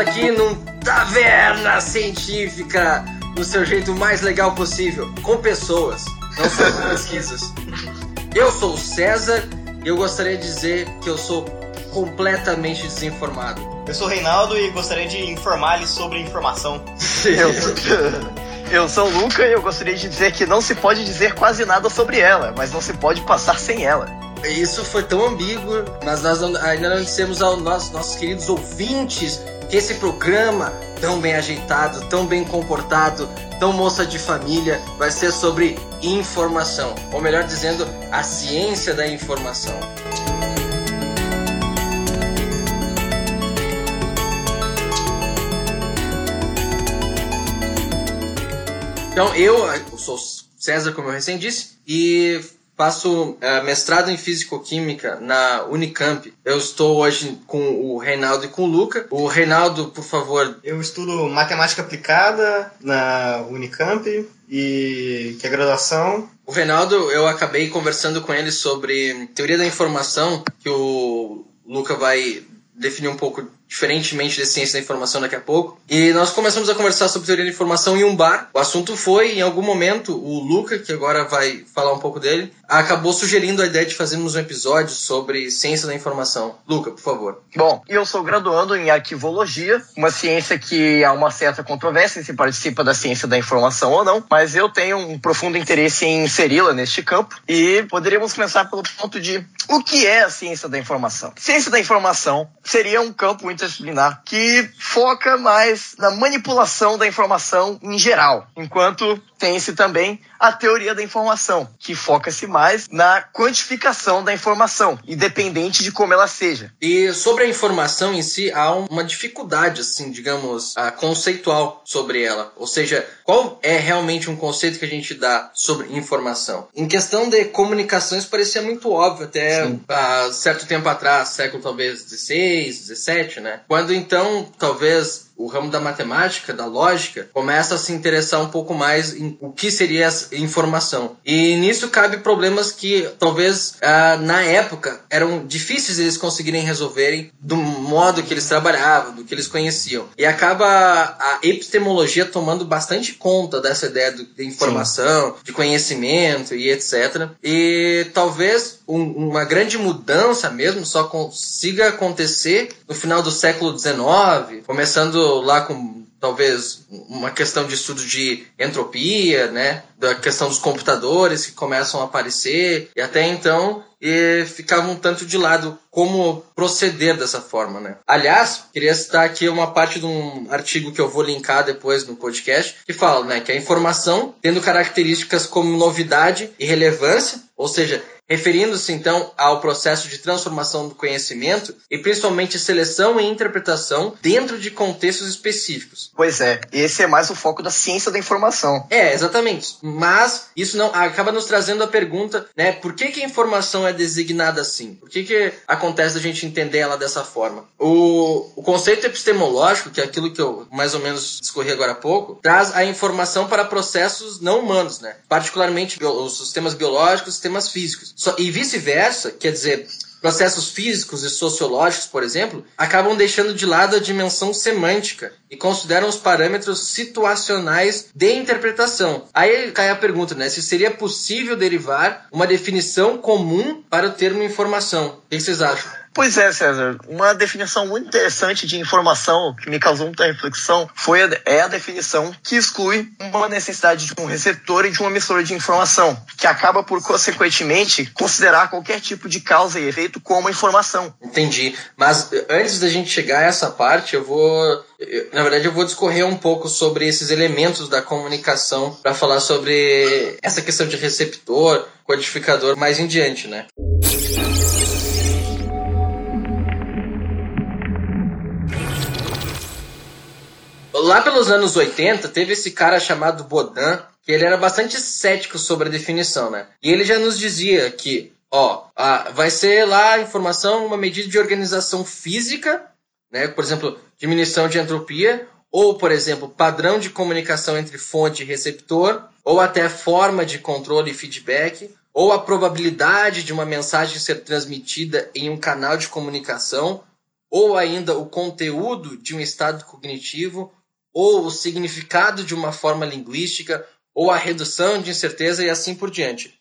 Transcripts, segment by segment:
aqui num Taverna Científica, do seu jeito mais legal possível, com pessoas, não só com pesquisas. Eu sou o César e eu gostaria de dizer que eu sou completamente desinformado. Eu sou o Reinaldo e gostaria de informar-lhe sobre informação. Eu, eu sou o Luca e eu gostaria de dizer que não se pode dizer quase nada sobre ela, mas não se pode passar sem ela. Isso foi tão ambíguo, mas nós não- ainda não dissemos aos nossos, nossos queridos ouvintes que esse programa, tão bem ajeitado, tão bem comportado, tão moça de família, vai ser sobre informação. Ou melhor dizendo, a ciência da informação. Então, eu, eu sou César, como eu recém disse, e faço eh, mestrado em Físico-Química na Unicamp. Eu estou hoje com o Reinaldo e com o Luca. O Reinaldo, por favor, Eu estudo matemática aplicada na Unicamp e que é graduação. O Reinaldo, eu acabei conversando com ele sobre teoria da informação, que o Luca vai definir um pouco diferentemente de ciência da informação daqui a pouco. E nós começamos a conversar sobre teoria da informação em um bar. O assunto foi, em algum momento, o Luca, que agora vai falar um pouco dele, acabou sugerindo a ideia de fazermos um episódio sobre ciência da informação. Luca, por favor. Bom, eu sou graduando em arquivologia, uma ciência que há uma certa controvérsia se participa da ciência da informação ou não, mas eu tenho um profundo interesse em inseri-la neste campo e poderíamos começar pelo ponto de o que é a ciência da informação? Ciência da informação seria um campo interdisciplinar que foca mais na manipulação da informação em geral, enquanto tem-se também a teoria da informação, que foca-se mais na quantificação da informação, independente de como ela seja. E sobre a informação em si, há um- uma dificuldade, assim, digamos, ah, conceitual sobre ela. Ou seja, qual é realmente um conceito que a gente dá sobre informação? Em questão de comunicações, parecia muito óbvio até há certo tempo atrás, século talvez 16, 17, né? Quando então, talvez o ramo da matemática, da lógica, começa a se interessar um pouco mais em o que seria essa informação. E nisso cabe problemas que talvez ah, na época eram difíceis eles conseguirem resolverem do modo que eles trabalhavam, do que eles conheciam. E acaba a epistemologia tomando bastante conta dessa ideia do- de informação, de conhecimento e etc. E talvez um- uma grande mudança mesmo só consiga acontecer no final do século XIX, começando lá com talvez uma questão de estudo de entropia, né, da questão dos computadores que começam a aparecer e até então e ficava um tanto de lado como proceder dessa forma, né? Aliás, queria citar aqui uma parte de um artigo que eu vou linkar depois no podcast, que fala, né, que a informação, tendo características como novidade e relevância, ou seja, referindo-se então ao processo de transformação do conhecimento e principalmente seleção e interpretação dentro de contextos específicos. Pois é, esse é mais o foco da ciência da informação. É, exatamente. Mas isso não acaba nos trazendo a pergunta, né? Por que, que a informação é designada assim? Por que, que acontece a gente entender ela dessa forma? O, o conceito epistemológico, que é aquilo que eu mais ou menos discorri agora há pouco, traz a informação para processos não humanos, né? Particularmente os sistemas biológicos, sistemas físicos. Só- e vice-versa, quer dizer, processos físicos e sociológicos, por exemplo, acabam deixando de lado a dimensão semântica e consideram os parâmetros situacionais de interpretação. Aí cai a pergunta, né? Se seria possível derivar uma definição comum para o termo informação. O que vocês acham? Pois é, César. Uma definição muito interessante de informação que me causou muita reflexão foi a, é a definição que exclui uma necessidade de um receptor e de um emissor de informação, que acaba por, consequentemente, considerar qualquer tipo de causa e efeito como informação. Entendi. Mas eh, antes da gente chegar a essa parte, eu vou. eu- Na verdade, eu vou discorrer um pouco sobre esses elementos da comunicação para falar sobre essa questão de receptor, codificador mais em diante, né? Lá pelos anos 80, teve esse cara chamado Baudin, que ele era bastante cético sobre a definição, né? E ele já nos dizia que, ó, ah, vai ser lá a informação uma medida de organização física, né? Por exemplo, diminuição de entropia, ou, por exemplo, padrão de comunicação entre fonte e receptor, ou até forma de controle e feedback, ou a probabilidade de uma mensagem ser transmitida em um canal de comunicação, ou ainda o conteúdo de um estado cognitivo, ou o significado de uma forma linguística, ou a redução de incerteza e assim por diante.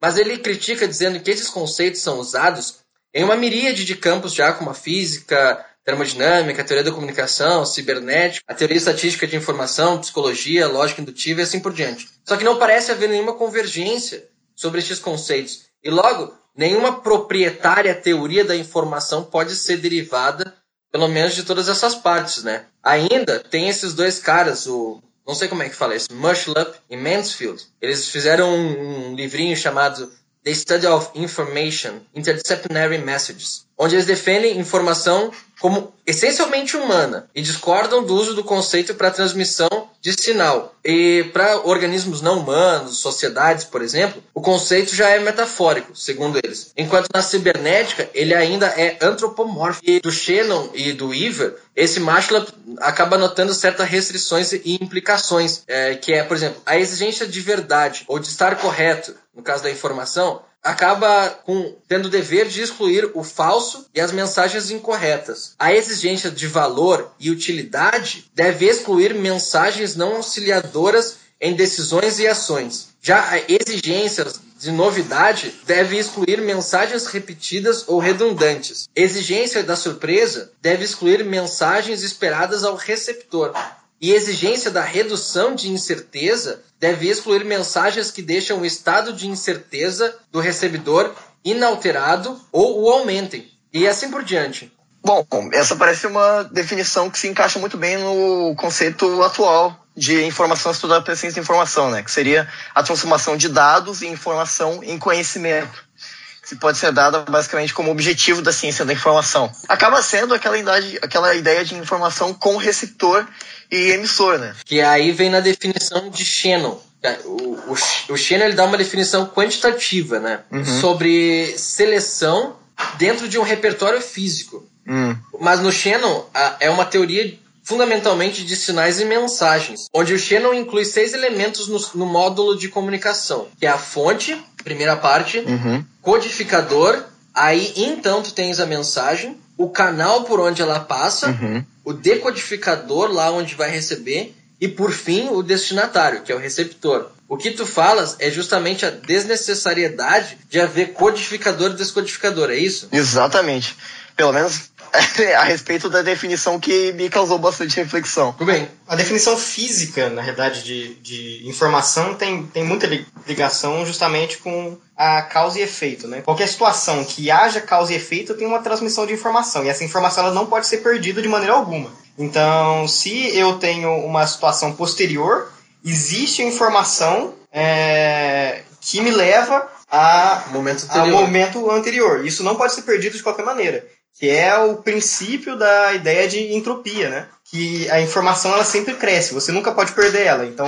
Mas ele critica dizendo que esses conceitos são usados em uma miríade de campos já como a física, termodinâmica, teoria da comunicação, cibernética, a teoria estatística de informação, psicologia, lógica indutiva e assim por diante. Só que não parece haver nenhuma convergência sobre estes conceitos. E logo, nenhuma proprietária teoria da informação pode ser derivada, pelo menos de todas essas partes, né? Ainda tem esses dois caras, o não sei como é que fala isso, Mushlup e Mansfield. Eles fizeram um, um livrinho chamado The Study of Information, Interdisciplinary Messages, onde eles defendem informação como essencialmente humana e discordam do uso do conceito para transmissão de sinal. E para organismos não humanos, sociedades, por exemplo, o conceito já é metafórico, segundo eles. Enquanto na cibernética, ele ainda é antropomórfico. E do Shannon e do Iver, esse Mashlap acaba notando certas restrições e implicações, é, que é, por exemplo, a exigência de verdade ou de estar correto, no caso da informação, acaba com, tendo o dever de excluir o falso e as mensagens incorretas. A exigência de valor e utilidade deve excluir mensagens não auxiliadoras em decisões e ações. Já a exigência de novidade deve excluir mensagens repetidas ou redundantes. Exigência da surpresa deve excluir mensagens esperadas ao receptor e exigência da redução de incerteza deve excluir mensagens que deixam o estado de incerteza do recebedor inalterado ou o aumentem, e assim por diante. Bom, essa parece uma definição que se encaixa muito bem no conceito atual de informação estudada pela ciência de informação, né? que seria a transformação de dados e informação em conhecimento que pode ser dada basicamente como objetivo da ciência da informação. Acaba sendo aquela, idade, aquela ideia de informação com receptor e emissor, né? Que aí vem na definição de Shannon. O, o, o Shannon ele dá uma definição quantitativa, né? Uhum. Sobre seleção dentro de um repertório físico. Uhum. Mas no Shannon a, é uma teoria fundamentalmente de sinais e mensagens, onde o Shannon inclui seis elementos no, no módulo de comunicação, que é a fonte, primeira parte, uhum. Codificador, aí então tu tens a mensagem, o canal por onde ela passa, uhum. o decodificador lá onde vai receber e por fim o destinatário, que é o receptor. O que tu falas é justamente a desnecessariedade de haver codificador e descodificador, é isso? Exatamente. Pelo menos a respeito da definição que me causou bastante reflexão. Tudo bem. A definição física, na realidade, de, de informação tem, tem muita ligação justamente com a causa e efeito. Né? Qualquer situação que haja causa e efeito tem uma transmissão de informação, e essa informação ela não pode ser perdida de maneira alguma. Então, se eu tenho uma situação posterior, existe informação é, que me leva a momento, a momento anterior. Isso não pode ser perdido de qualquer maneira que é o princípio da ideia de entropia, né? Que a informação ela sempre cresce, você nunca pode perder ela. Então,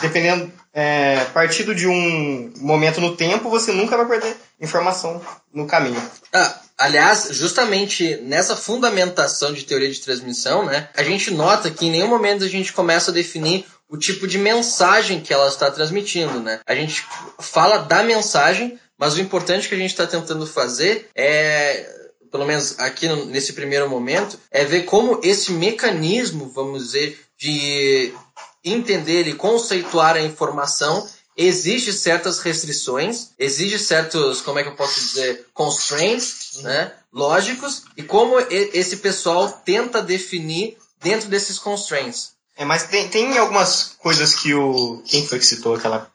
dependendo, é, partido de um momento no tempo, você nunca vai perder informação no caminho. Ah, aliás, justamente nessa fundamentação de teoria de transmissão, né, a gente nota que em nenhum momento a gente começa a definir o tipo de mensagem que ela está transmitindo, né? A gente fala da mensagem, mas o importante que a gente está tentando fazer é pelo menos aqui nesse primeiro momento, é ver como esse mecanismo, vamos dizer, de entender e conceituar a informação exige certas restrições, exige certos, como é que eu posso dizer, constraints, né, lógicos, e como esse pessoal tenta definir dentro desses constraints. É, mas tem, tem algumas coisas que o. Quem foi que citou aquela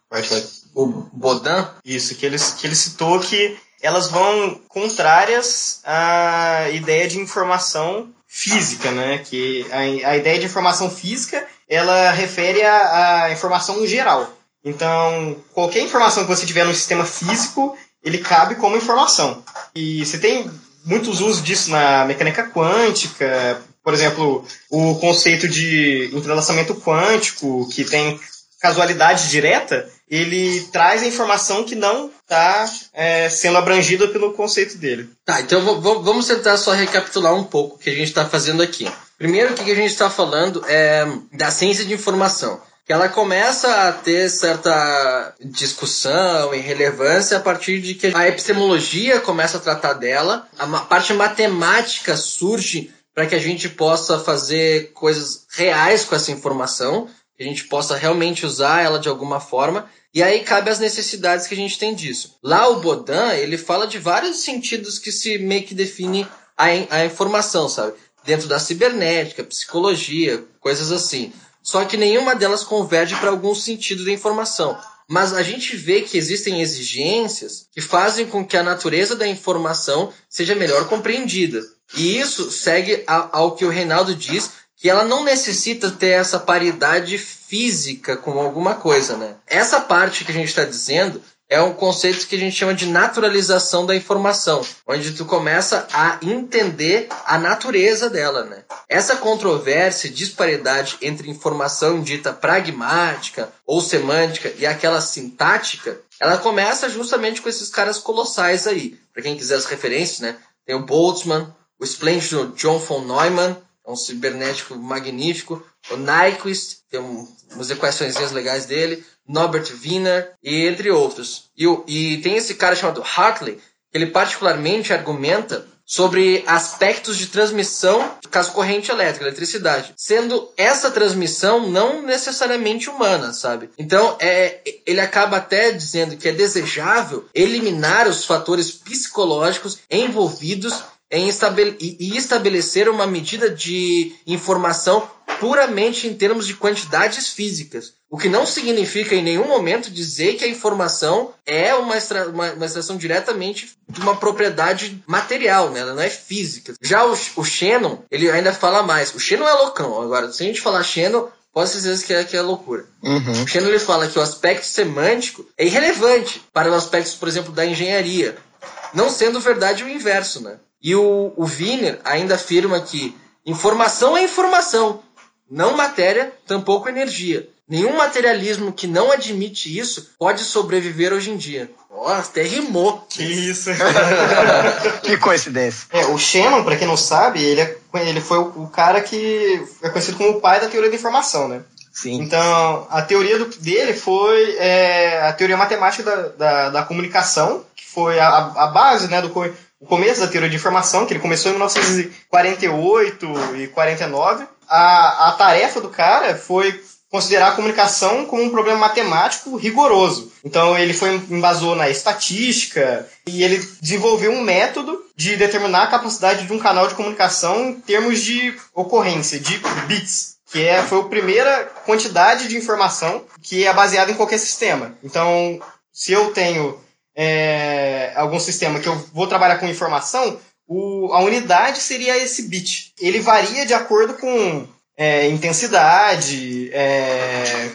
O Bodan? Isso, que ele, que ele citou que elas vão contrárias à ideia de informação física, né? Que a, a ideia de informação física ela refere à, informação geral. Então, qualquer informação que você tiver no sistema físico, ele cabe como informação. E você tem muitos usos disso na mecânica quântica, por exemplo, o conceito de entrelaçamento quântico, que tem casualidade direta, ele traz a informação que não está é, sendo abrangida pelo conceito dele. Tá, então vamos tentar só recapitular um pouco o que a gente está fazendo aqui. Primeiro, o que a gente está falando é da ciência de informação. que ela começa a ter certa discussão e relevância a partir de que a epistemologia começa a tratar dela, a parte matemática surge para que a gente possa fazer coisas reais com essa informação, que a gente possa realmente usar ela de alguma forma. E aí cabe as necessidades que a gente tem disso. Lá o Bodan, ele fala de vários sentidos que se meio que define a, a informação, sabe? Dentro da cibernética, psicologia, coisas assim. Só que nenhuma delas converge para algum sentido da informação. Mas a gente vê que existem exigências que fazem com que a natureza da informação seja melhor compreendida. E isso segue ao que o Reinaldo diz que ela não necessita ter essa paridade física com alguma coisa, né? Essa parte que a gente está dizendo é um conceito que a gente chama de naturalização da informação, onde tu começa a entender a natureza dela, né? Essa controvérsia disparidade entre informação dita pragmática ou semântica e aquela sintática, ela começa justamente com esses caras colossais aí. Para quem quiser as referências, né? Tem o Boltzmann, o esplêndido John von Neumann, é um cibernético magnífico. O Nyquist, tem um, umas equações legais dele. Norbert Wiener, e entre outros. E, e tem esse cara chamado Hartley, que ele particularmente argumenta sobre aspectos de transmissão caso corrente elétrica, eletricidade, sendo essa transmissão não necessariamente humana, sabe? Então, é, ele acaba até dizendo que é desejável eliminar os fatores psicológicos envolvidos em estabele e estabelecer uma medida de informação puramente em termos de quantidades físicas. O que não significa em nenhum momento dizer que a informação é uma, extra, uma, uma extração diretamente de uma propriedade material, né? ela não é física. Já o, o Shannon, ele ainda fala mais. O Shannon é loucão. Agora, se a gente falar Shannon, Posso dizer que é, que é loucura. Uhum. O Shannon ele fala que o aspecto semântico é irrelevante para os aspectos, por exemplo, da engenharia. Não sendo verdade o inverso, né? E o, o Wiener ainda afirma que informação é informação, não matéria, tampouco energia. Nenhum materialismo que não admite isso pode sobreviver hoje em dia. Nossa, até rimou. Que isso. que coincidência. É, o Shannon, para quem não sabe, ele, é, ele foi o, o, cara que é conhecido como o pai da teoria da informação, né? Sim. Então, a teoria do, dele foi é, a teoria matemática da, da, da, comunicação, que foi a, a base né, do, o começo da teoria de informação, que ele começou em 1948 e 49. A, a tarefa do cara foi considerar a comunicação como um problema matemático rigoroso. Então ele foi embasou na estatística e ele desenvolveu um método de determinar a capacidade de um canal de comunicação em termos de ocorrência, de bits, que é, foi a primeira quantidade de informação que é baseada em qualquer sistema. Então, se eu tenho é, algum sistema que eu vou trabalhar com informação, o, a unidade seria esse bit. Ele varia de acordo com é, intensidade, é,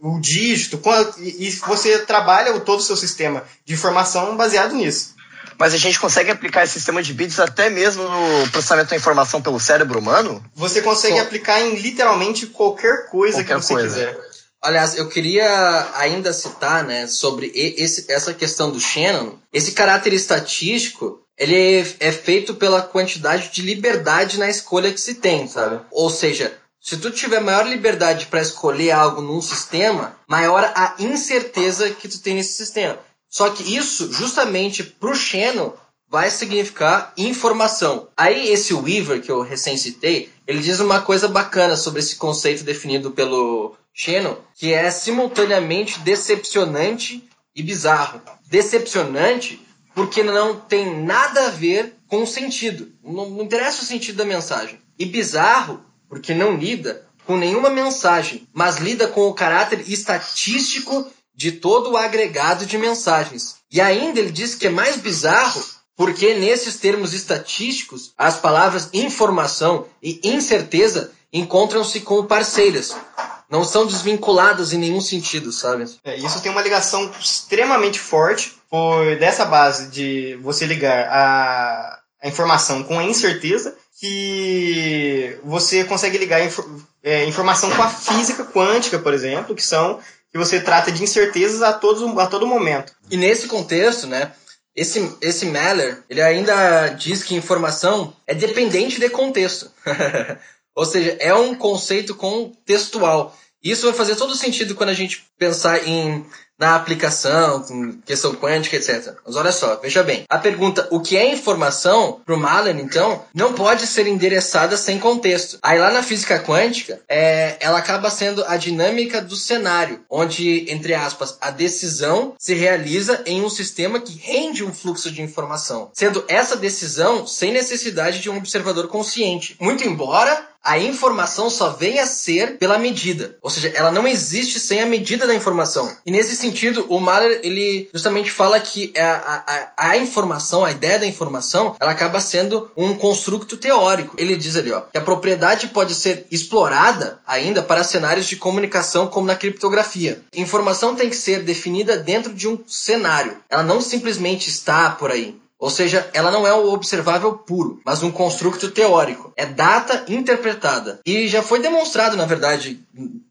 o dígito, e, e você trabalha todo o seu sistema de informação baseado nisso. Mas a gente consegue aplicar esse sistema de bits até mesmo no processamento da informação pelo cérebro humano? Você consegue aplicar em literalmente qualquer coisa qualquer que você coisa. quiser. Aliás, eu queria ainda citar, né, sobre esse, essa questão do Shannon. Esse caráter estatístico, ele é, é feito pela quantidade de liberdade na escolha que se tem, sabe? Ou seja, se tu tiver maior liberdade para escolher algo num sistema, maior a incerteza que tu tem nesse sistema. Só que isso, justamente pro Shannon, vai significar informação. Aí esse Weaver que eu recém citei, ele diz uma coisa bacana sobre esse conceito definido pelo Shannon, que é simultaneamente decepcionante e bizarro. Decepcionante porque não tem nada a ver com o sentido. Não, não interessa o sentido da mensagem. E bizarro porque não lida com nenhuma mensagem, mas lida com o caráter estatístico de todo o agregado de mensagens. E ainda ele diz que é mais bizarro porque nesses termos estatísticos as palavras informação e incerteza encontram-se como parceiras, não são desvinculadas em nenhum sentido, sabe? É, isso tem uma ligação extremamente forte por dessa base de você ligar a, a informação com a incerteza que você consegue ligar é, informação com a física quântica, por exemplo, que são que você trata de incertezas a, todos, a todo momento. E nesse contexto, né, esse, esse Meller, ele ainda diz que informação é dependente de contexto. Ou seja, é um conceito contextual. Isso vai fazer todo sentido quando a gente pensar em na aplicação, questão quântica, etc. Mas olha só, veja bem. A pergunta, o que é informação, para o Mahler, então, não pode ser endereçada sem contexto. Aí lá na física quântica, é, ela acaba sendo a dinâmica do cenário, onde, entre aspas, a decisão se realiza em um sistema que rende um fluxo de informação, sendo essa decisão sem necessidade de um observador consciente. Muito embora a informação só vem a ser pela medida. Ou seja, ela não existe sem a medida da informação. E nesse sentido, o Mahler, ele justamente fala que a, a, a informação, a ideia da informação, ela acaba sendo um construto teórico. Ele diz ali, ó, que a propriedade pode ser explorada ainda para cenários de comunicação como na criptografia. Informação tem que ser definida dentro de um cenário. Ela não simplesmente está por aí. Ou seja, ela não é o observável puro, mas um construto teórico. É data interpretada. E já foi demonstrado, na verdade,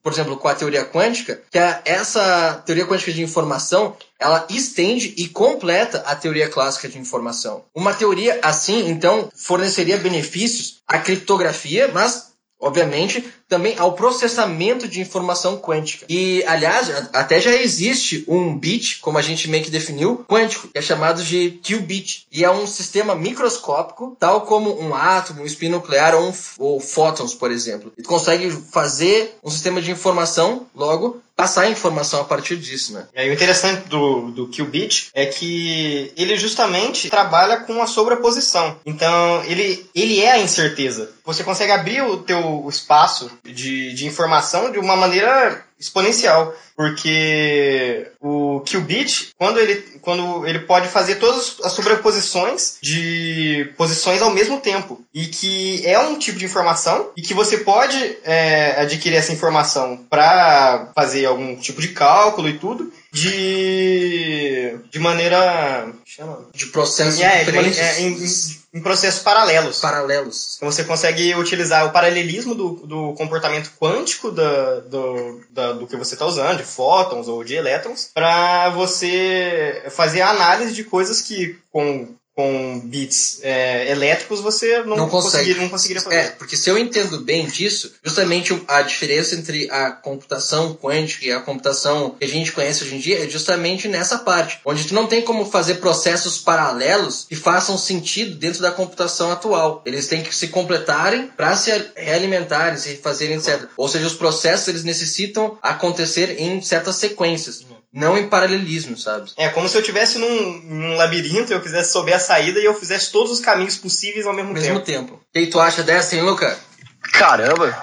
por exemplo, com a teoria quântica, que essa teoria quântica de informação ela estende e completa a teoria clássica de informação. Uma teoria assim, então, forneceria benefícios à criptografia, mas obviamente, também ao processamento de informação quântica. E, aliás, até já existe um bit, como a gente meio que definiu, quântico, que é chamado de qubit. E é um sistema microscópico, tal como um átomo, um spin nuclear ou, um, ou fótons, por exemplo. E consegue fazer um sistema de informação, logo, passar informação a partir disso, né? E o interessante do, do qubit é que ele justamente trabalha com a sobreposição. Então, ele, ele é a incerteza. Você consegue abrir o teu espaço de, de informação de uma maneira exponencial, porque o qubit, quando ele, quando ele pode fazer todas as sobreposições de posições ao mesmo tempo, e que é um tipo de informação, e que você pode é, adquirir essa informação para fazer algum tipo de cálculo e tudo, de, de maneira. Chama? De processos é, diferentes. De, é, em, em, processos paralelos. Paralelos. Então você consegue utilizar o paralelismo do, do comportamento quântico da, do, da, do que você está usando, de fótons ou de elétrons, para você fazer a análise de coisas que com com bits é, elétricos, você não, não, conseguiria, não conseguiria fazer. É, porque se eu entendo bem disso, justamente a diferença entre a computação quântica e a computação que a gente conhece hoje em dia é justamente nessa parte, onde tu não tem como fazer processos paralelos que façam sentido dentro da computação atual. Eles têm que se completarem para se realimentarem, se fazerem, etc. Ou seja, os processos eles necessitam acontecer em certas sequências. Uhum. Não em paralelismo, sabe? É como se eu estivesse num, num labirinto, eu quisesse souber a saída e eu fizesse todos os caminhos possíveis ao mesmo, mesmo tempo. tempo. O que tu acha dessa, hein, Luca? Caramba!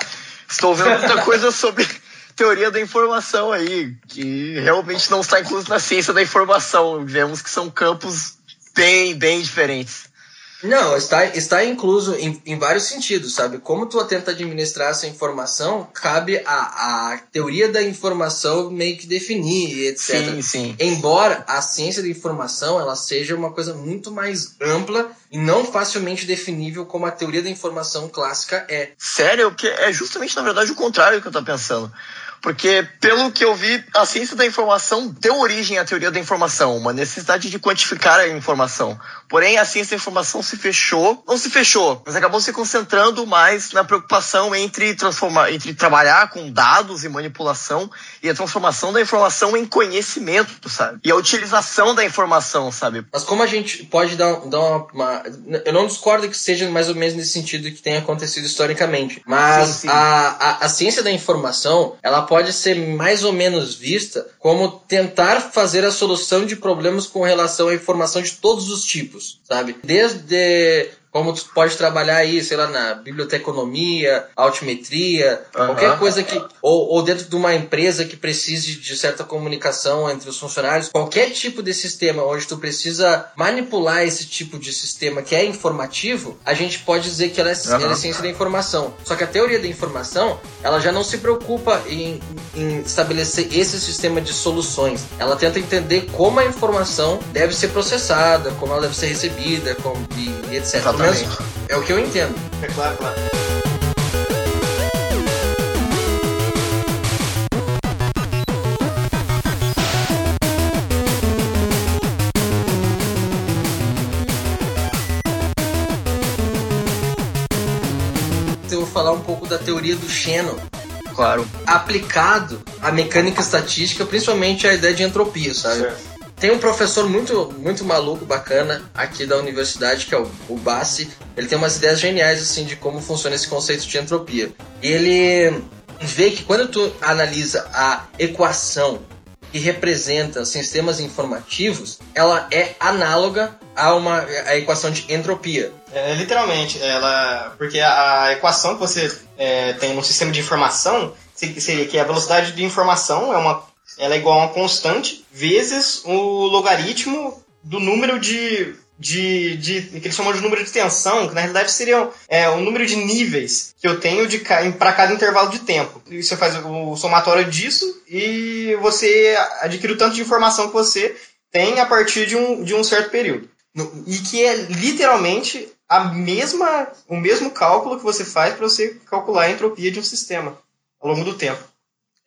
Estou vendo muita coisa sobre teoria da informação aí, que realmente não está incluso na ciência da informação. Vemos que são campos bem, bem diferentes. Não, está, está incluso em, em vários sentidos, sabe? Como tu tenta administrar essa informação, cabe a, a teoria da informação meio que definir, etc. Sim, sim. Embora a ciência da informação ela seja uma coisa muito mais ampla e não facilmente definível como a teoria da informação clássica é. Sério? Que é justamente, na verdade, o contrário que eu tô pensando. Porque, pelo que eu vi, a ciência da informação deu origem à teoria da informação, uma necessidade de quantificar a informação. Porém, a ciência da informação se fechou, não se fechou, mas acabou se concentrando mais na preocupação entre transformar, entre trabalhar com dados e manipulação e a transformação da informação em conhecimento, sabe? E a utilização da informação, sabe? Mas como a gente pode dar, dar uma, uma eu não discordo que seja mais ou menos nesse sentido que tenha acontecido historicamente, mas sim, sim. A, a, a ciência da informação, ela pode ser mais ou menos vista como tentar fazer a solução de problemas com relação à informação de todos os tipos, sabe? Desde como tu pode trabalhar aí, sei lá, na biblioteconomia, altimetria, uhum. qualquer coisa que. Ou, ou, dentro de uma empresa que precise de certa comunicação entre os funcionários, qualquer tipo de sistema onde tu precisa manipular esse tipo de sistema que é informativo, a gente pode dizer que ela é, uhum. ela é ciência da informação. Só que a teoria da informação, ela já não se preocupa em, em estabelecer esse sistema de soluções. Ela tenta entender como a informação deve ser processada, como ela deve ser recebida, como, e, e etc. Exatamente. é o que eu entendo. É claro, claro. Eu vou falar um pouco da teoria do Shannon Claro. aplicado à mecânica estatística, principalmente a ideia de entropia, sabe? Certo. Tem um professor muito, muito maluco, bacana, aqui da universidade, que é o, o Bassi. Ele tem umas ideias geniais, assim, de como funciona esse conceito de entropia. E ele vê que quando tu analisa a equação que representa sistemas informativos, ela é análoga a uma a equação de entropia. É, literalmente, ela. Porque a, equação que você é, tem no sistema de informação se- seria que a velocidade de informação é uma. Ela é igual a uma constante vezes o logaritmo do número de. De, de, que eles chamam de número de tensão, que na realidade seria é, o número de níveis que eu tenho de para cada intervalo de tempo. E você faz o somatório disso e você adquire o tanto de informação que você tem a partir de um, de um certo período. E que é literalmente a mesma, o mesmo cálculo que você faz para você calcular a entropia de um sistema ao longo do tempo.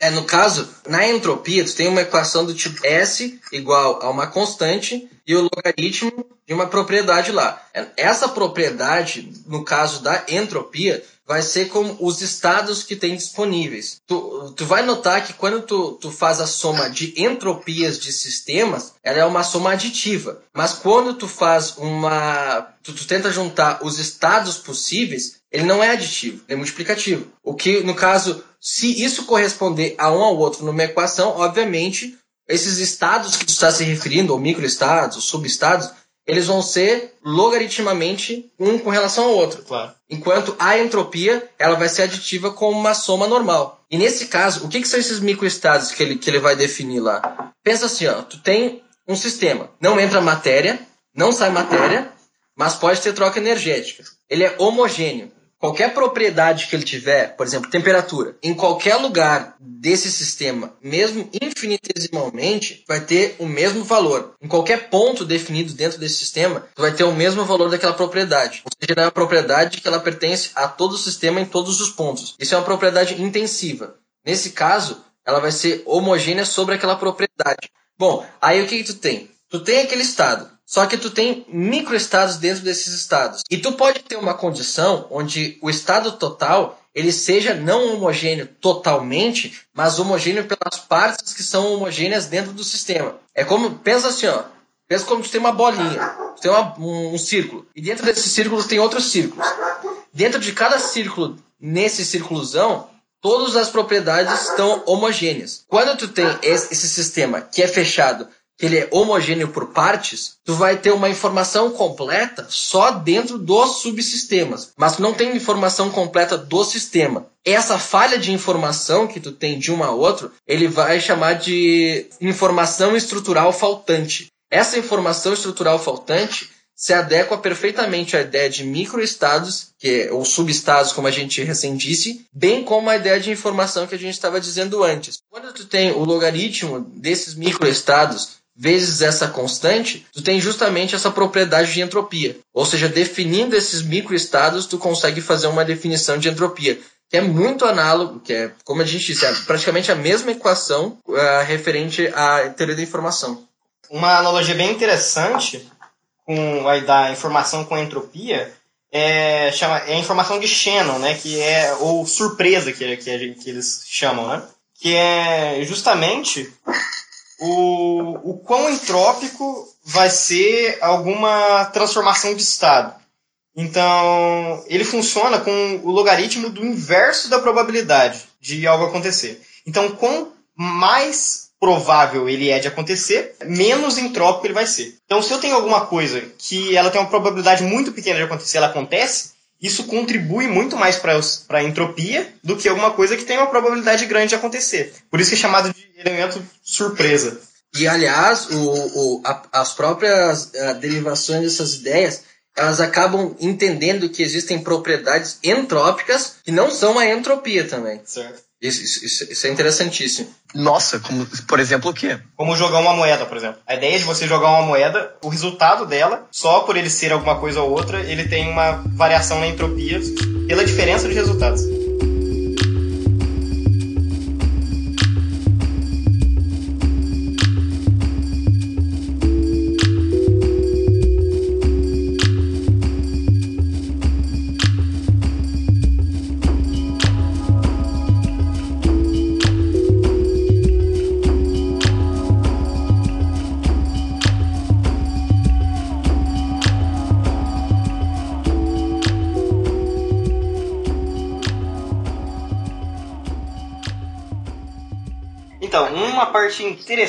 É, no caso, na entropia, tu tem uma equação do tipo S igual a uma constante e o logaritmo de uma propriedade lá. Essa propriedade, no caso da entropia, vai ser como os estados que tem disponíveis. Tu, tu vai notar que quando tu, tu faz a soma de entropias de sistemas, ela é uma soma aditiva. Mas quando tu faz uma... Tu, tu tenta juntar os estados possíveis, ele não é aditivo, ele é multiplicativo. O que, no caso, se isso corresponder a um ao outro numa equação, obviamente, esses estados que tu está se referindo, ou microestados, ou subestados, eles vão ser logaritmamente um com relação ao outro. Claro. Enquanto a entropia, ela vai ser aditiva com uma soma normal. E nesse caso, o que, que são esses microestados que ele, que ele vai definir lá? Pensa assim, ó, tu tem um sistema, não entra matéria, não sai matéria, mas pode ter troca energética. Ele é homogêneo. Qualquer propriedade que ele tiver, por exemplo, temperatura, em qualquer lugar desse sistema, mesmo infinitesimalmente, vai ter o mesmo valor. Em qualquer ponto definido dentro desse sistema, vai ter o mesmo valor daquela propriedade. Ou seja, é uma propriedade que ela pertence a todo o sistema em todos os pontos. Isso é uma propriedade intensiva. Nesse caso, ela vai ser homogênea sobre aquela propriedade. Bom, aí o que, que tu tem? Tu tem aquele estado, só que tu tem microestados dentro desses estados. E tu pode ter uma condição onde o estado total ele seja não homogêneo totalmente, mas homogêneo pelas partes que são homogêneas dentro do sistema. É como, pensa assim, ó. Pensa como tu tem uma bolinha, tu tem uma- um, um círculo, e dentro desse círculo tem outros círculos. Dentro de cada círculo, nesse círculozão, todas as propriedades estão homogêneas. Quando tu tem esse, esse sistema que é fechado, que ele é homogêneo por partes, tu vai ter uma informação completa só dentro dos subsistemas, mas não tem informação completa do sistema. Essa falha de informação que tu tem de um a outro, ele vai chamar de informação estrutural faltante. Essa informação estrutural faltante se adequa perfeitamente à ideia de microestados, que é, ou subestados, como a gente recém disse, bem como a ideia de informação que a gente estava dizendo antes. Quando tu tem o logaritmo desses microestados vezes essa constante, tu tem justamente essa propriedade de entropia. Ou seja, definindo esses microestados, tu consegue fazer uma definição de entropia, que é muito análogo, que é, como a gente disse, é praticamente a mesma equação ah, referente à teoria da informação. Uma analogia bem interessante com a da informação com entropia é, chama, é a informação de Shannon, né? Que é, ou surpresa que, que, que eles chamam, né? Que é justamente o, o quão entrópico vai ser alguma transformação de estado. Então, ele funciona com o logaritmo do inverso da probabilidade de algo acontecer. Então, quanto mais provável ele é de acontecer, menos entrópico ele vai ser. Então, se eu tenho alguma coisa que ela tem uma probabilidade muito pequena de acontecer, ela acontece, isso contribui muito mais para a entropia do que alguma coisa que tem uma probabilidade grande de acontecer. Por isso que é chamado de elemento surpresa. E, aliás, o, o- a- as próprias ah, derivações dessas ideias, elas acabam entendendo que existem propriedades entrópicas que não são a entropia também. Certo. Isso, isso- isso- é interessantíssimo. Nossa, como, por exemplo, o quê? Como jogar uma moeda, por exemplo. A ideia de você jogar uma moeda, o resultado dela, só por ele ser alguma coisa ou outra, ele tem uma variação na entropia pela diferença de resultados.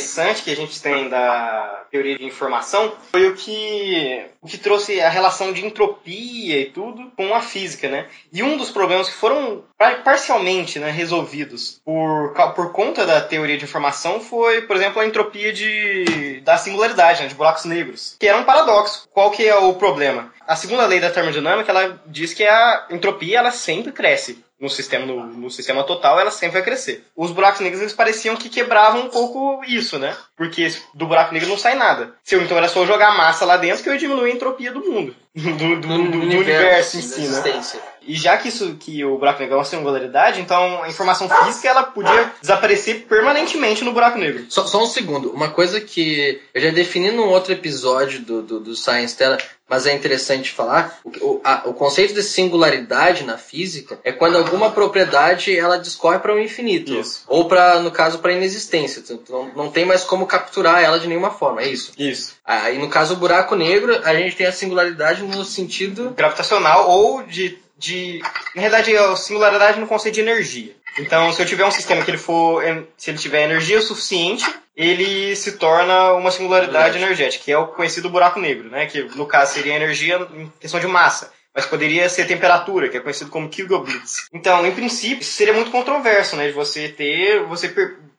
Interessante que a gente tem da teoria de informação foi o que, o que trouxe a relação de entropia e tudo com a física, né? E um dos problemas que foram parcialmente né, resolvidos por, por conta da teoria de informação foi, por exemplo, a entropia de, da singularidade, né, de buracos negros, que era um paradoxo. Qual que é o problema? A segunda lei da termodinâmica, ela diz que a entropia ela sempre cresce no sistema, no, no, sistema total, ela sempre vai crescer. Os buracos negros eles pareciam que quebravam um pouco isso, né? Porque do buraco negro não sai nada. Se eu então era só jogar massa lá dentro que eu ia diminuir a entropia do mundo. Do, do, do, do universo, universo em si, né? E já que isso que o buraco negro é uma singularidade, então a informação física ela podia desaparecer permanentemente no buraco negro. Só, só um segundo. Uma coisa que eu já defini num outro episódio do, do, do Science Tela, mas é interessante falar, o, a, o conceito de singularidade na física é quando alguma propriedade ela discorre para o um infinito. Isso. Ou para, no caso, para a inexistência. Então, não tem mais como capturar ela de nenhuma forma, é isso? Isso. Ah, e no caso o buraco negro, a gente tem a singularidade no sentido gravitacional ou de de. Na realidade, é singularidade no conceito de energia. Então, se eu tiver um sistema que ele for. Se ele tiver energia suficiente, ele se torna uma singularidade energética, que é o conhecido buraco negro, né? Que no caso seria energia em questão de massa. Mas poderia ser temperatura, que é conhecido como Kilgoblitz. Então, em princípio, isso seria muito controverso, né? De você ter. você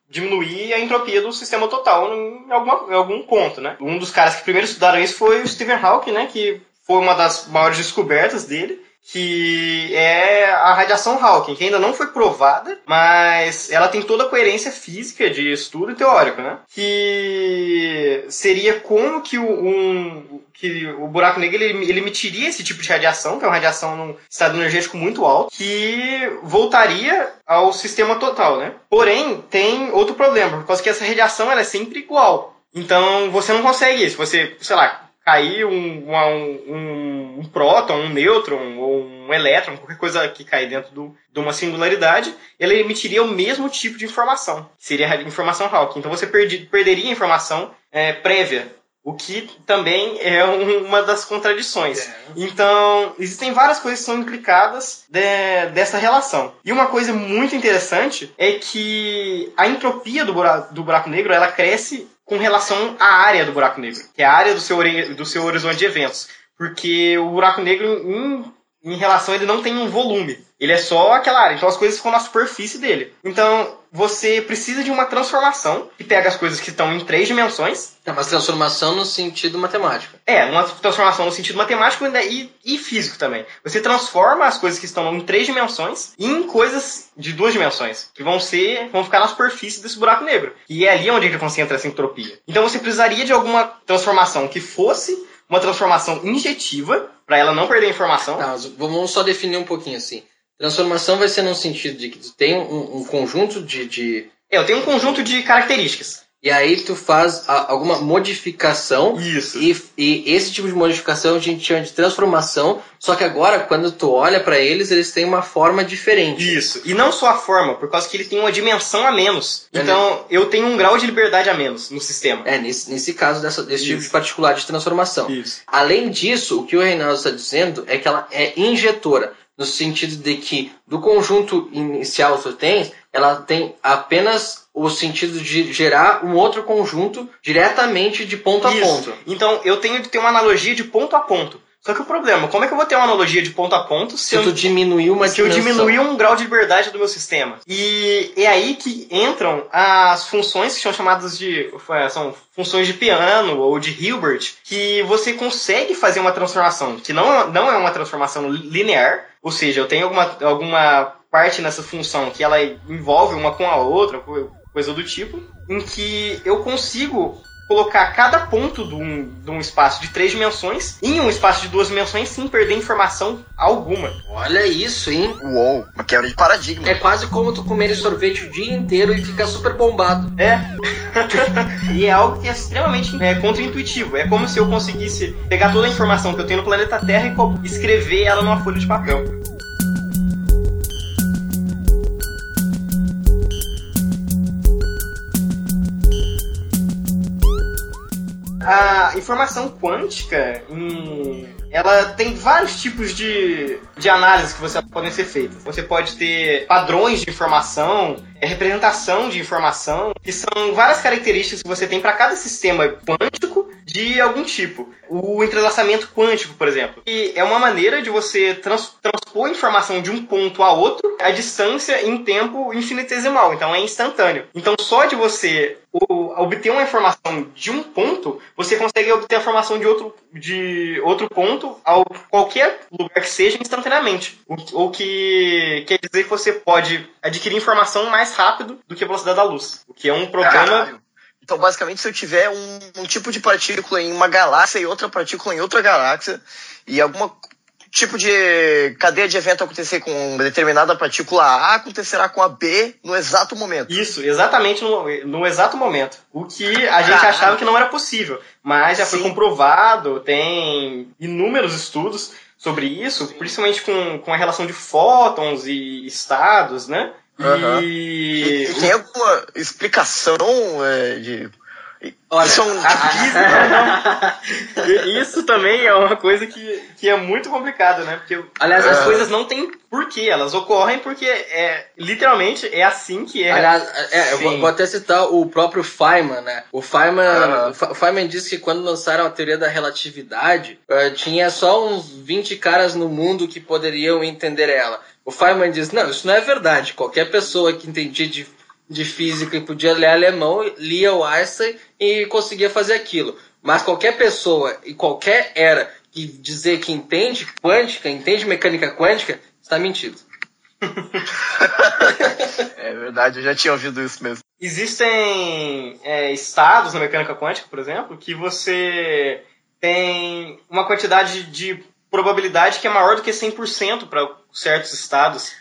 diminuir a entropia do sistema total em, alguma, em algum ponto, né? Um dos caras que primeiro estudaram isso foi o Stephen Hawking, né? Que foi uma das maiores descobertas dele que é a radiação Hawking, que ainda não foi provada, mas ela tem toda a coerência física de estudo teórico, né? Que seria como que o, um, que o buraco negro ele, ele emitiria esse tipo de radiação, que é uma radiação num estado energético muito alto, que voltaria ao sistema total, né? Porém, tem outro problema, por causa que essa radiação ela é sempre igual. Então, você não consegue isso. Você, sei lá, cair um, um, um, próton, um nêutron ou um elétron, qualquer coisa que cair dentro do, de uma singularidade, ele emitiria o mesmo tipo de informação. Seria a informação Hawking. Então você perdi, perderia a informação é, prévia, o que também é uma das contradições. É. Então, existem várias coisas que são implicadas de, dessa relação. E uma coisa muito interessante é que a entropia do buraco, do buraco negro ela cresce com relação à área do buraco negro, que é a área do seu, do seu horizonte de eventos. Porque o buraco negro, em, em relação, ele não tem um volume. Ele é só aquela área. Então as coisas ficam na superfície dele. Então você precisa de uma transformação que pega as coisas que estão em três dimensões. É uma transformação no sentido matemático. É, uma transformação no sentido matemático e, e físico também. Você transforma as coisas que estão em três dimensões em coisas de duas dimensões, que vão ser, vão ficar na superfície desse buraco negro. E é ali onde ele concentra essa entropia. Então você precisaria de alguma transformação que fosse uma transformação injetiva, para ela não perder informação. Tá, vamos só definir um pouquinho assim. Transformação vai ser no sentido de que tu tem um, um conjunto de, de. É, eu tenho um conjunto de características. E aí tu faz a, alguma modificação. Isso. E, e, esse tipo de modificação a gente chama de transformação. Só que agora, quando tu olha para eles, eles têm uma forma diferente. Isso. E não só a forma, por causa que ele tem uma dimensão a menos. É então, né? eu tenho um grau de liberdade a menos no sistema. É, nesse, nesse caso dessa, desse Isso. tipo de particular de transformação. Isso. Além disso, o que o Reinaldo está dizendo é que ela é injetora no sentido de que do conjunto inicial que tu tens, ela tem apenas o sentido de gerar um outro conjunto diretamente de ponto Isso. a ponto. Então eu tenho que ter uma analogia de ponto a ponto. Só que o problema, como é que eu vou ter uma analogia de ponto a ponto se, se eu, diminuir uma se eu diminuir um grau de liberdade do meu sistema? E é aí que entram as funções que são chamadas de são funções de piano ou de Hilbert, que você consegue fazer uma transformação que não, não é uma transformação linear, ou seja, eu tenho alguma, alguma parte nessa função que ela envolve uma com a outra, coisa do tipo, em que eu consigo colocar cada ponto de um, de um espaço de três dimensões em um espaço de duas dimensões sem perder informação alguma. Olha isso, hein? Uou, uma quebra de paradigma. É quase como tu comer sorvete o dia inteiro e ficar super bombado. É. e é algo que é extremamente é, contra-intuitivo. É como se eu conseguisse pegar toda a informação que eu tenho no planeta Terra e escrever ela numa folha de papel. A informação quântica, ela tem vários tipos de, de análise que você podem ser feitas. Você pode ter padrões de informação, é representação de informação, que são várias características que você tem para cada sistema quântico de algum tipo. O entrelaçamento quântico, por exemplo, que é uma maneira de você trans, transpor informação de um ponto a outro a distância em tempo infinitesimal, então é instantâneo. Então só de você obter uma informação de um ponto, você consegue obter a informação de outro, de outro ponto a qualquer lugar que seja instantaneamente. O, o que quer dizer que você pode adquirir informação mais rápido do que a velocidade da luz. O que é um problema. Então, basicamente, se eu tiver um, um, tipo de partícula em uma galáxia e outra partícula em outra galáxia, e alguma tipo de cadeia de evento acontecer com uma determinada partícula A acontecerá com a B no exato momento. Isso, exatamente no, no exato momento. O que a gente achava que não era possível, mas já Sim. foi comprovado, tem inúmeros estudos sobre isso, principalmente com, com a relação de fótons e estados, né? Uhum. E... e... tem alguma explicação é, de Olha, São isso também é uma coisa que, que é muito complicado, né? Porque, aliás, as é. coisas não têm porquê, elas ocorrem porque é literalmente é assim que é. Aliás, é, eu vou, até citar o próprio Feynman, né? O Feynman, o Feynman disse que quando lançaram a teoria da relatividade, uh, tinha só uns 20 caras no mundo que poderiam entender ela. O Feynman diz: não, isso não é verdade. Qualquer pessoa que entendia de de física e podia ler alemão, lia o Einstein e conseguia fazer aquilo. Mas qualquer pessoa e qualquer era que dizer que entende quântica, entende mecânica quântica, está mentindo. é verdade, eu já tinha ouvido isso mesmo. Existem é, estados na mecânica quântica, por exemplo, que você tem uma quantidade de probabilidade que é maior do que 100% para certos estados.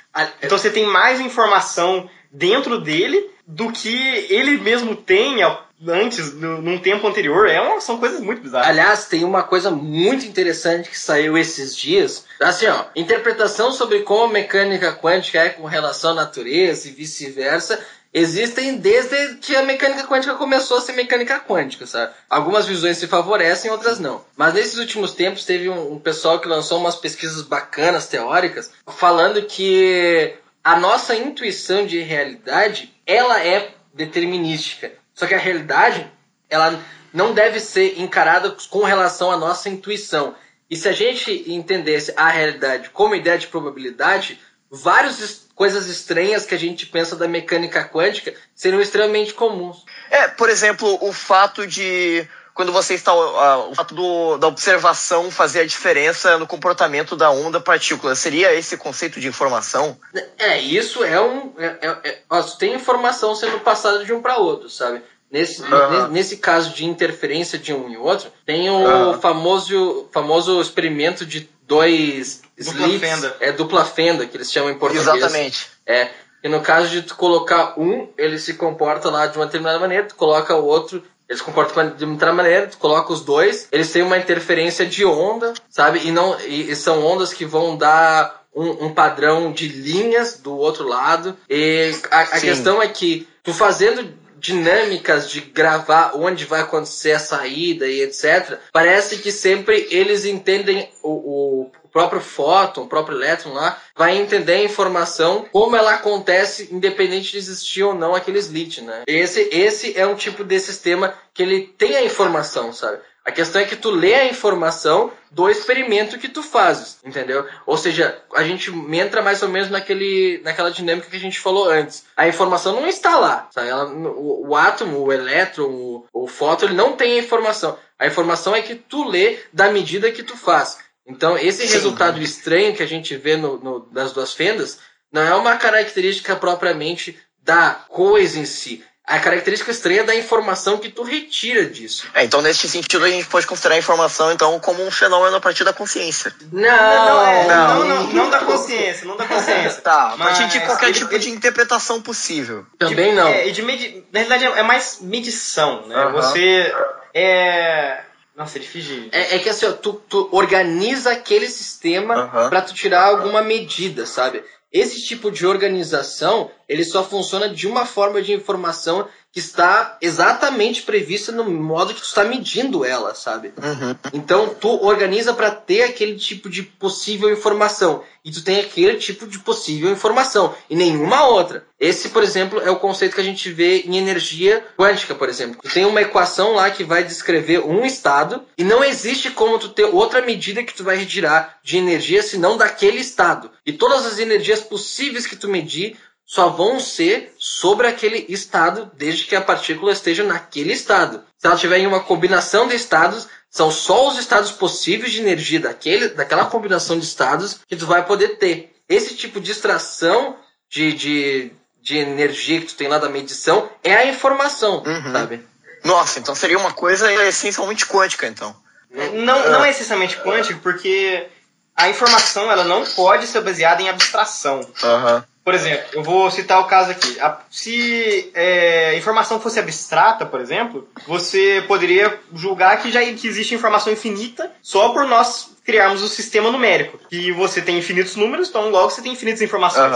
Então você tem mais informação dentro dele do que ele mesmo tem antes, num tempo anterior. É uma, são coisas muito bizarras. Aliás, tem uma coisa muito interessante que saiu esses dias. Assim, ó, interpretação sobre como a mecânica quântica é com relação à natureza e vice-versa existem desde que a mecânica quântica começou a ser mecânica quântica, sabe? Algumas visões se favorecem, outras não. Mas nesses últimos tempos teve um, um pessoal que lançou umas pesquisas bacanas, teóricas, falando que a nossa intuição de realidade, ela é determinística. Só que a realidade, ela não deve ser encarada com relação à nossa intuição. E se a gente entendesse a realidade como ideia de probabilidade, várias coisas estranhas que a gente pensa da mecânica quântica seriam extremamente comuns. É, por exemplo, o fato de quando você está uh, o fato do, da observação fazer a diferença no comportamento da onda partícula seria esse conceito de informação é isso é um é, é, é, ó, tem informação sendo passada de um para outro sabe nesse, uhum. nesse caso de interferência de um e outro tem o uhum. famoso famoso experimento de dois dupla slits, fenda. é dupla fenda que eles chamam em português. Exatamente. É. E no caso de tu colocar um, ele se comporta lá de uma determinada maneira, tu coloca o outro, eles comportam de outra maneira, tu coloca os dois, eles têm uma interferência de onda, sabe? E não e, e são ondas que vão dar um, um, padrão de linhas do outro lado. E a, a questão é que tu fazendo dinâmicas de gravar onde vai acontecer a saída e etc. Parece que sempre eles entendem o, o próprio fóton, o próprio elétron lá, vai entender a informação como ela acontece, independente de existir ou não aquele slit, né? Esse, esse é um tipo de sistema que ele tem a informação, sabe? A questão é que tu lê a informação do experimento que tu fazes, entendeu? Ou seja, a gente entra mais ou menos naquele, naquela dinâmica que a gente falou antes. A informação não está lá, sabe? Ela, o, o, átomo, o elétron, o, o fóton, ele não tem a informação. A informação é que tu lê da medida que tu faz. Então, esse Sim. resultado estranho que a gente vê no, no, nas duas fendas não é uma característica propriamente da coisa em si. A característica estranha é da informação que tu retira disso. É, então nesse sentido a gente pode considerar a informação então como um fenômeno a partir da consciência. Não, não, é, não, não, não, não da consciência, não da consciência. tá, a partir de qualquer tipo de interpretação possível. Também de, não. É, de medi na realidade é mais medição, né? Uh -huh. Você é nossa, é difícil. É, é que assim, ó, tu, tu organiza aquele sistema uhum. para tu tirar alguma medida, sabe? Esse tipo de organização ele só funciona de uma forma de informação que está exatamente prevista no modo que tu está medindo ela, sabe? Uhum. Então tu organiza para ter aquele tipo de possível informação e tu tem aquele tipo de possível informação e nenhuma outra. Esse, por exemplo, é o conceito que a gente vê em energia quântica, por exemplo. Tu tem uma equação lá que vai descrever um estado e não existe como tu ter outra medida que tu vai retirar de energia senão daquele estado. E todas as energias possíveis que tu medir só vão ser sobre aquele estado, desde que a partícula esteja naquele estado. Se ela tiver em uma combinação de estados, são só os estados possíveis de energia daquele, daquela combinação de estados que tu vai poder ter. Esse tipo de extração de, de, de energia que tu tem lá da medição é a informação, Uhum. sabe? Nossa, então seria uma coisa essencialmente quântica, então. Não, não é essencialmente quântico, porque a informação ela não pode ser baseada em abstração. Aham. Por exemplo, eu vou citar o caso aqui. Se é, a informação fosse abstrata, por exemplo, você poderia julgar que já que existe informação infinita só por nós criarmos o sistema numérico. Que você tem infinitos números, então logo você tem infinitas informações.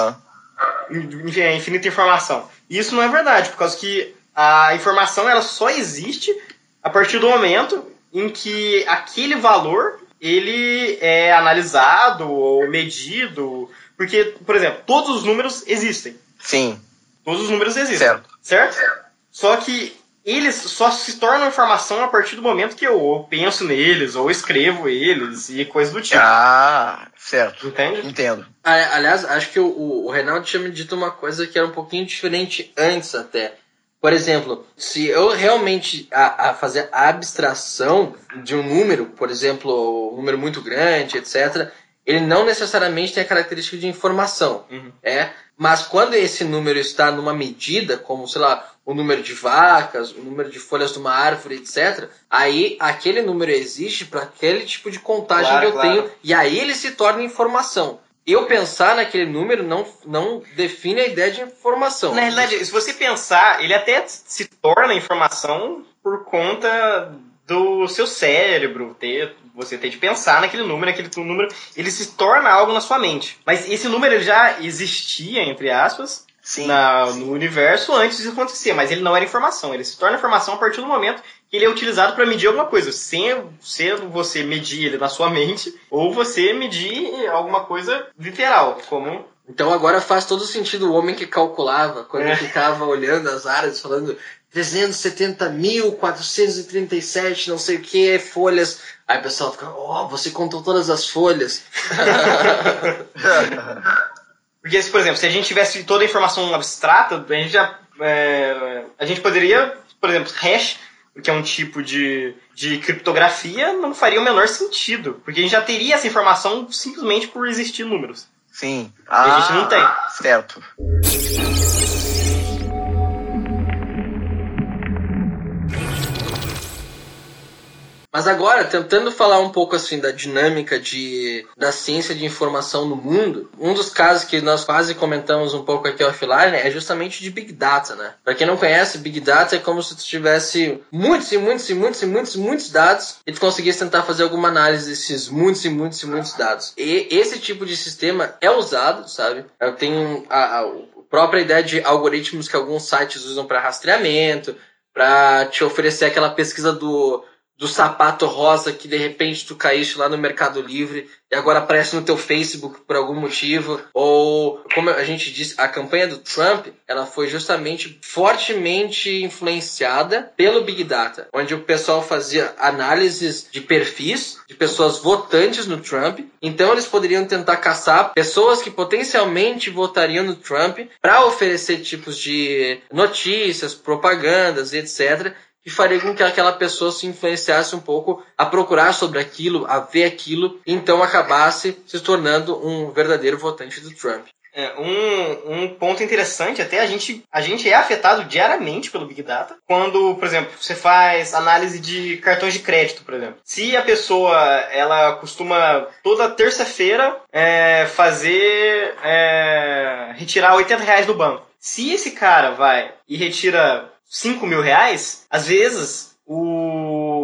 É, infinita informação. E isso não é verdade, por causa que a informação ela só existe a partir do momento em que aquele valor ele é analisado ou medido, porque, por exemplo, todos os números existem. Sim, Todos os números existem. certo. Certo? Só que eles só se tornam informação a partir do momento que eu penso neles, ou escrevo eles, e coisas do tipo. Ah, certo. Entende? Entendo. Aliás, acho que o, o, o Reinaldo tinha me dito uma coisa que era um pouquinho diferente antes até. Por exemplo, se eu realmente a, a fazer a abstração de um número, por exemplo, um número muito grande, etc., ele não necessariamente tem a característica de informação. Uhum. É, mas quando esse número está numa medida, como, sei lá, o número de vacas, o número de folhas de uma árvore, etc., aí aquele número existe para aquele tipo de contagem Claro, que eu claro. tenho, e aí ele se torna informação. Eu pensar naquele número não, não define a ideia de informação. Na realidade, se você pensar, ele até se torna informação por conta do seu cérebro, ter, você ter de pensar naquele número, aquele número, ele se torna algo na sua mente. Mas esse número já existia, entre aspas, Sim. na- no universo antes disso acontecer, mas ele não era informação. Ele se torna informação a partir do momento que ele é utilizado para medir alguma coisa, sem sendo você medir ele na sua mente ou você medir alguma coisa literal, como Então agora faz todo sentido o homem que calculava, quando É. ficava olhando as áreas, falando 370.437, não sei o que, folhas. Aí o pessoal fica, ó, você contou todas as folhas. Porque, se, por exemplo, se a gente tivesse toda a informação abstrata, a gente já. é, a gente poderia, por exemplo, hash, que é um tipo de, de criptografia, não faria o menor sentido. Porque a gente já teria essa informação simplesmente por existir números. Sim. a gente não tem. Certo. Mas agora, tentando falar um pouco assim da dinâmica de, da ciência de informação no mundo, um dos casos que nós quase comentamos um pouco aqui offline é justamente de Big Data, né? Pra quem não conhece, Big Data é como se tu tivesse muitos e muitos e muitos e muitos e muitos dados e tu conseguisse tentar fazer alguma análise desses muitos e muitos e muitos dados. E esse tipo de sistema é usado, sabe? Eu tenho a, a própria ideia de algoritmos que alguns sites usam para rastreamento, para te oferecer aquela pesquisa do do sapato rosa que de repente tu caíste lá no Mercado Livre e agora aparece no teu Facebook por algum motivo, ou como a gente disse, a campanha do Trump, ela foi justamente fortemente influenciada pelo Big Data, onde o pessoal fazia análises de perfis de pessoas votantes no Trump, então eles poderiam tentar caçar pessoas que potencialmente votariam no Trump para oferecer tipos de notícias, propagandas, etc que faria com que aquela pessoa se influenciasse um pouco a procurar sobre aquilo, a ver aquilo, e então acabasse se tornando um verdadeiro votante do Trump. É, um, um ponto interessante, até a gente, a gente é afetado diariamente pelo Big Data. Quando, por exemplo, você faz análise de cartões de crédito, por exemplo. Se a pessoa ela costuma toda terça-feira é, fazer é, retirar 80 reais do banco. Se esse cara vai e retira 5 mil reais, às vezes o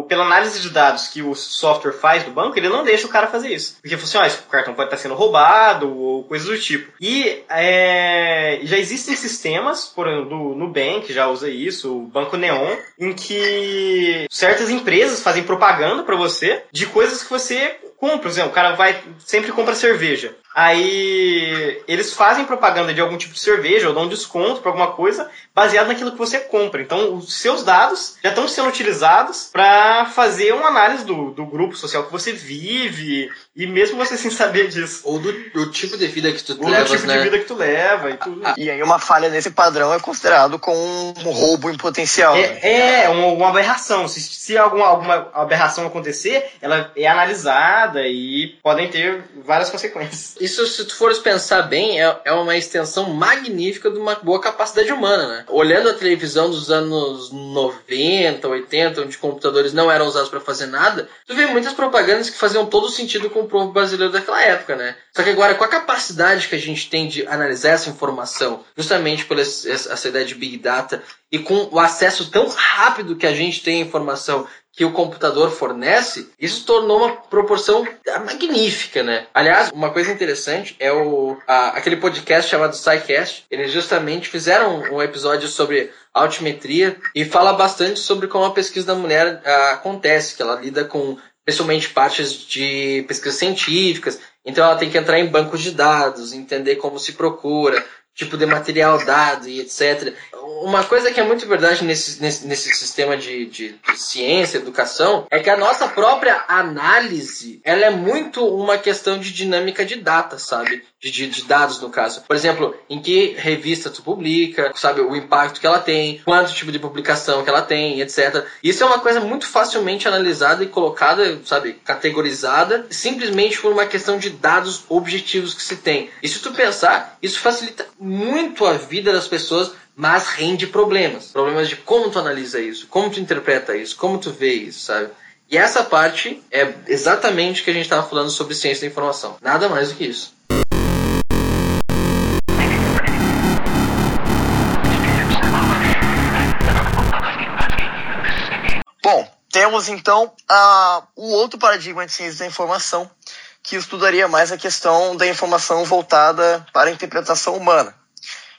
o, pela análise de dados que o software faz do banco, ele não deixa o cara fazer isso. Porque assim, o cartão pode estar sendo roubado ou coisas do tipo. E é, já existem sistemas, por exemplo, do Nubank já usa isso, o Banco Neon, em que certas empresas fazem propaganda para você de coisas que você compra. Por exemplo, o cara vai sempre compra cerveja. Aí eles fazem propaganda de algum tipo de cerveja ou dão um desconto para alguma coisa baseado naquilo que você compra. Então, os seus dados já estão sendo utilizados para fazer uma análise do, do grupo social que você vive e mesmo você sem saber disso. Ou do, do tipo de vida que tu Ou levas, do tipo né? de vida que tu leva e tudo. E aí uma falha nesse padrão é considerado como um roubo em potencial. né? É, é uma, uma aberração. Se, se alguma, alguma aberração acontecer, ela é analisada e podem ter várias consequências. Isso, se tu fores pensar bem, é, é uma extensão magnífica de uma boa capacidade humana, né? Olhando a televisão dos anos 90, 80, onde computadores não eram usados para fazer nada, tu vê muitas propagandas que faziam todo sentido com o povo brasileiro daquela época, né? Só que agora, com a capacidade que a gente tem de analisar essa informação, justamente esse- essa ideia de Big Data, e com o acesso tão rápido que a gente tem à informação que o computador fornece, isso tornou uma proporção magnífica, né? Aliás, uma coisa interessante é o a- aquele podcast chamado SciCast. Eles justamente fizeram um episódio sobre altimetria e fala bastante sobre como a pesquisa da mulher ah, acontece, que ela lida com principalmente partes de pesquisas científicas. Então ela tem que entrar em bancos de dados, entender como se procura, tipo de material dado e etc. Uma coisa que é muito verdade nesse, nesse, nesse sistema de, de, de ciência, educação, é que a nossa própria análise, ela é muito uma questão de dinâmica de data, sabe? De, de, de dados, no caso. Por exemplo, em que revista tu publica, sabe? O impacto que ela tem, quanto tipo de publicação que ela tem, etc. Isso é uma coisa muito facilmente analisada e colocada, sabe? Categorizada, simplesmente por uma questão de dados objetivos que se tem. E se tu pensar, isso facilita muito a vida das pessoas, mas rende problemas. Problemas de como tu analisa isso, como tu interpreta isso, como tu vê isso, sabe? E essa parte é exatamente o que a gente estava falando sobre ciência da informação. Nada mais do que isso. Bom, temos então a, um outro paradigma de ciência da informação que estudaria mais a questão da informação voltada para a interpretação humana.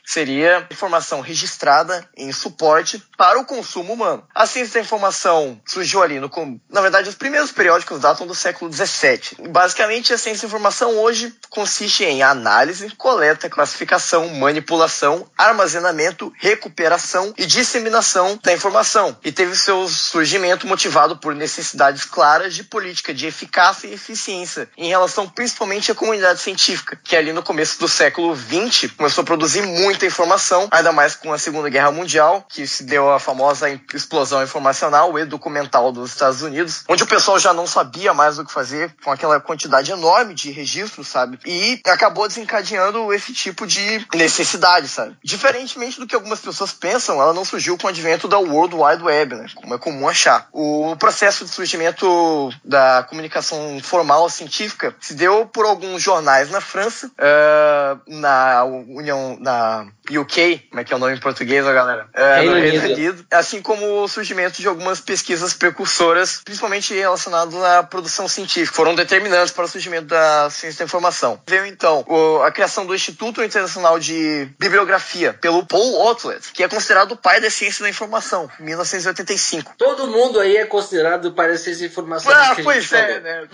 Seria informação registrada em suporte para o consumo humano. A ciência da informação surgiu ali no. Na verdade, os primeiros periódicos datam do século XVII. Basicamente, a ciência da informação hoje consiste em análise, coleta, classificação, manipulação, armazenamento, recuperação e disseminação da informação. E teve seu surgimento motivado por necessidades claras de política de eficácia e eficiência em relação principalmente à comunidade científica, que ali no começo do século XX começou a produzir muita informação, ainda mais com a Segunda Guerra Mundial, que se deu a famosa explosão informacional e documental dos Estados Unidos, onde o pessoal já não sabia mais o que fazer com aquela quantidade enorme de registros, sabe? E acabou desencadeando esse tipo de necessidade, sabe? Diferentemente do que algumas pessoas pensam, ela não surgiu com o advento da World Wide Web, né? Como é comum achar. O processo de surgimento da comunicação formal científica se deu por alguns jornais na França, eh, na União, na UK, como é que é o nome em português, ó, galera? Reino no Reino Unido. Unido, assim como o surgimento de algumas pesquisas precursoras, principalmente relacionadas à produção científica, foram determinantes para o surgimento da ciência da informação. Veio então o- a criação do Instituto Internacional de Bibliografia pelo Paul Otlet, que é considerado o pai da ciência da informação, em 1985. Todo mundo aí é considerado para essas informações Ah, que a pois gente é, falou. né?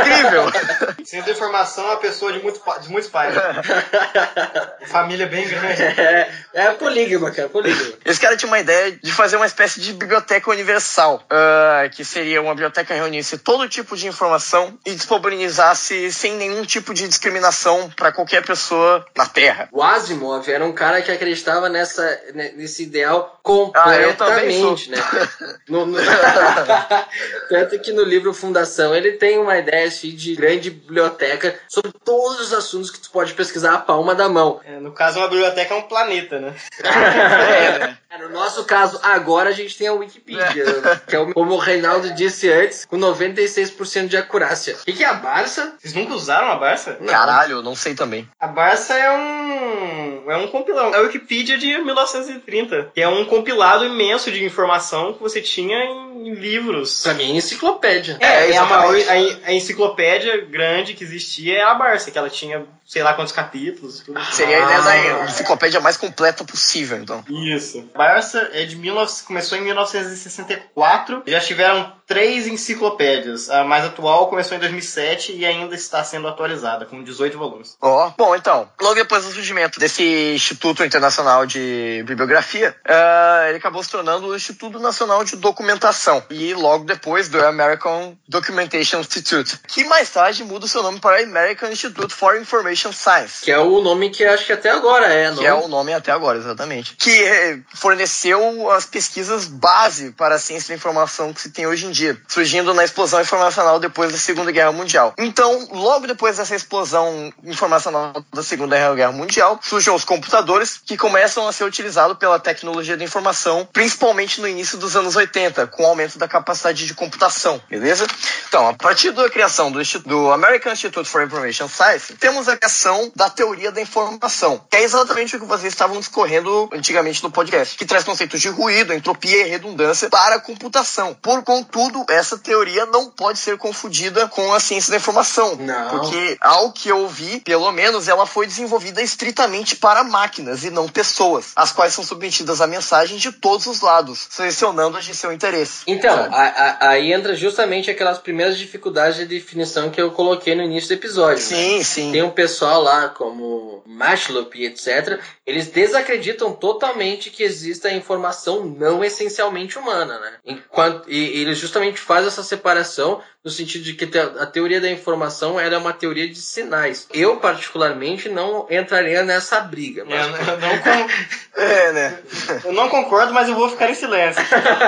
Incrível! Ciência da informação é uma pessoa de, muito, de muitos pais. Família bem grande. É, é polígama, cara, polígama. Esse cara tinha uma ideia de fazer uma espécie de biblioteca universal, ah, que seria uma biblioteca que reunisse todo tipo de informação e disponibilizasse sem nenhum tipo de discriminação para qualquer pessoa na Terra. O Asimov era um cara que acreditava nessa, ne- nesse ideal Ah, eu também completamente, né? No- no- Tanto que no livro Fundação ele tem uma ideia assim, de grande biblioteca sobre todos os assuntos que tu pode pesquisar a palma da mão. É, no caso, uma biblioteca é um planeta, né? É, né? No nosso caso, agora a gente tem a Wikipedia, que é o, como o Reinaldo disse antes, com 96% de acurácia. O que, que é a Barça? Vocês nunca usaram a Barça? Caralho, eu não sei também. A Barça é um, é um compilado. É a Wikipedia de 1930, que é um compilado imenso de informação que você tinha em livros. Pra mim é enciclopédia. É, É, é a maior a, a enciclopédia grande que existia é a Barça, que ela tinha sei lá quantos capítulos. Tudo. Seria a ideia da enciclopédia mais completa possível, então. Isso. Barça é de 19, começou em 1964. Já tiveram três enciclopédias. A mais atual começou em 2007 e ainda está sendo atualizada, com 18 volumes. Ó, bom, então, logo depois do surgimento desse Instituto Internacional de Bibliografia, ah, ele acabou se tornando o Instituto Nacional de Documentação e logo depois do American Documentation Institute, que mais tarde muda o seu nome para American Institute for Information Science. Que é o nome que acho que até agora é, não? Que é o nome até agora, exatamente. Que eh, forneceu as pesquisas base para a ciência da informação que se tem hoje em dia, surgindo na explosão informacional depois da Segunda Guerra Mundial. Então, logo depois dessa explosão informacional da Segunda Guerra Mundial, surgem os computadores que começam a ser utilizados pela tecnologia da informação, principalmente no início dos anos 80, com o aumento da capacidade de computação, beleza? Então, a partir da criação do, do American Institute for Information Science, temos a criação da teoria da informação, que é exatamente o que vocês estavam discorrendo antigamente no podcast, que traz conceitos de ruído, entropia e redundância para a computação. Por contudo, essa teoria não pode ser confundida com a ciência da informação, Não. porque ao que eu vi, pelo menos, ela foi desenvolvida estritamente para máquinas e não pessoas, as quais são submetidas a mensagens de todos os lados, selecionando as de seu interesse. Então, Sabe? a- a- aí entra justamente aquelas primeiras dificuldades de definição que eu coloquei no início do episódio. né? sim, sim. Tem um pessoal lá, como Matloop e etc., eles desacreditam totalmente que exista informação não essencialmente humana, né? Enquanto, e, e eles justamente fazem essa separação no sentido de que a teoria da informação é uma teoria de sinais. Eu, particularmente, não entraria nessa briga. Eu, Mas... eu não con- É, né? eu não concordo, mas eu vou ficar em silêncio.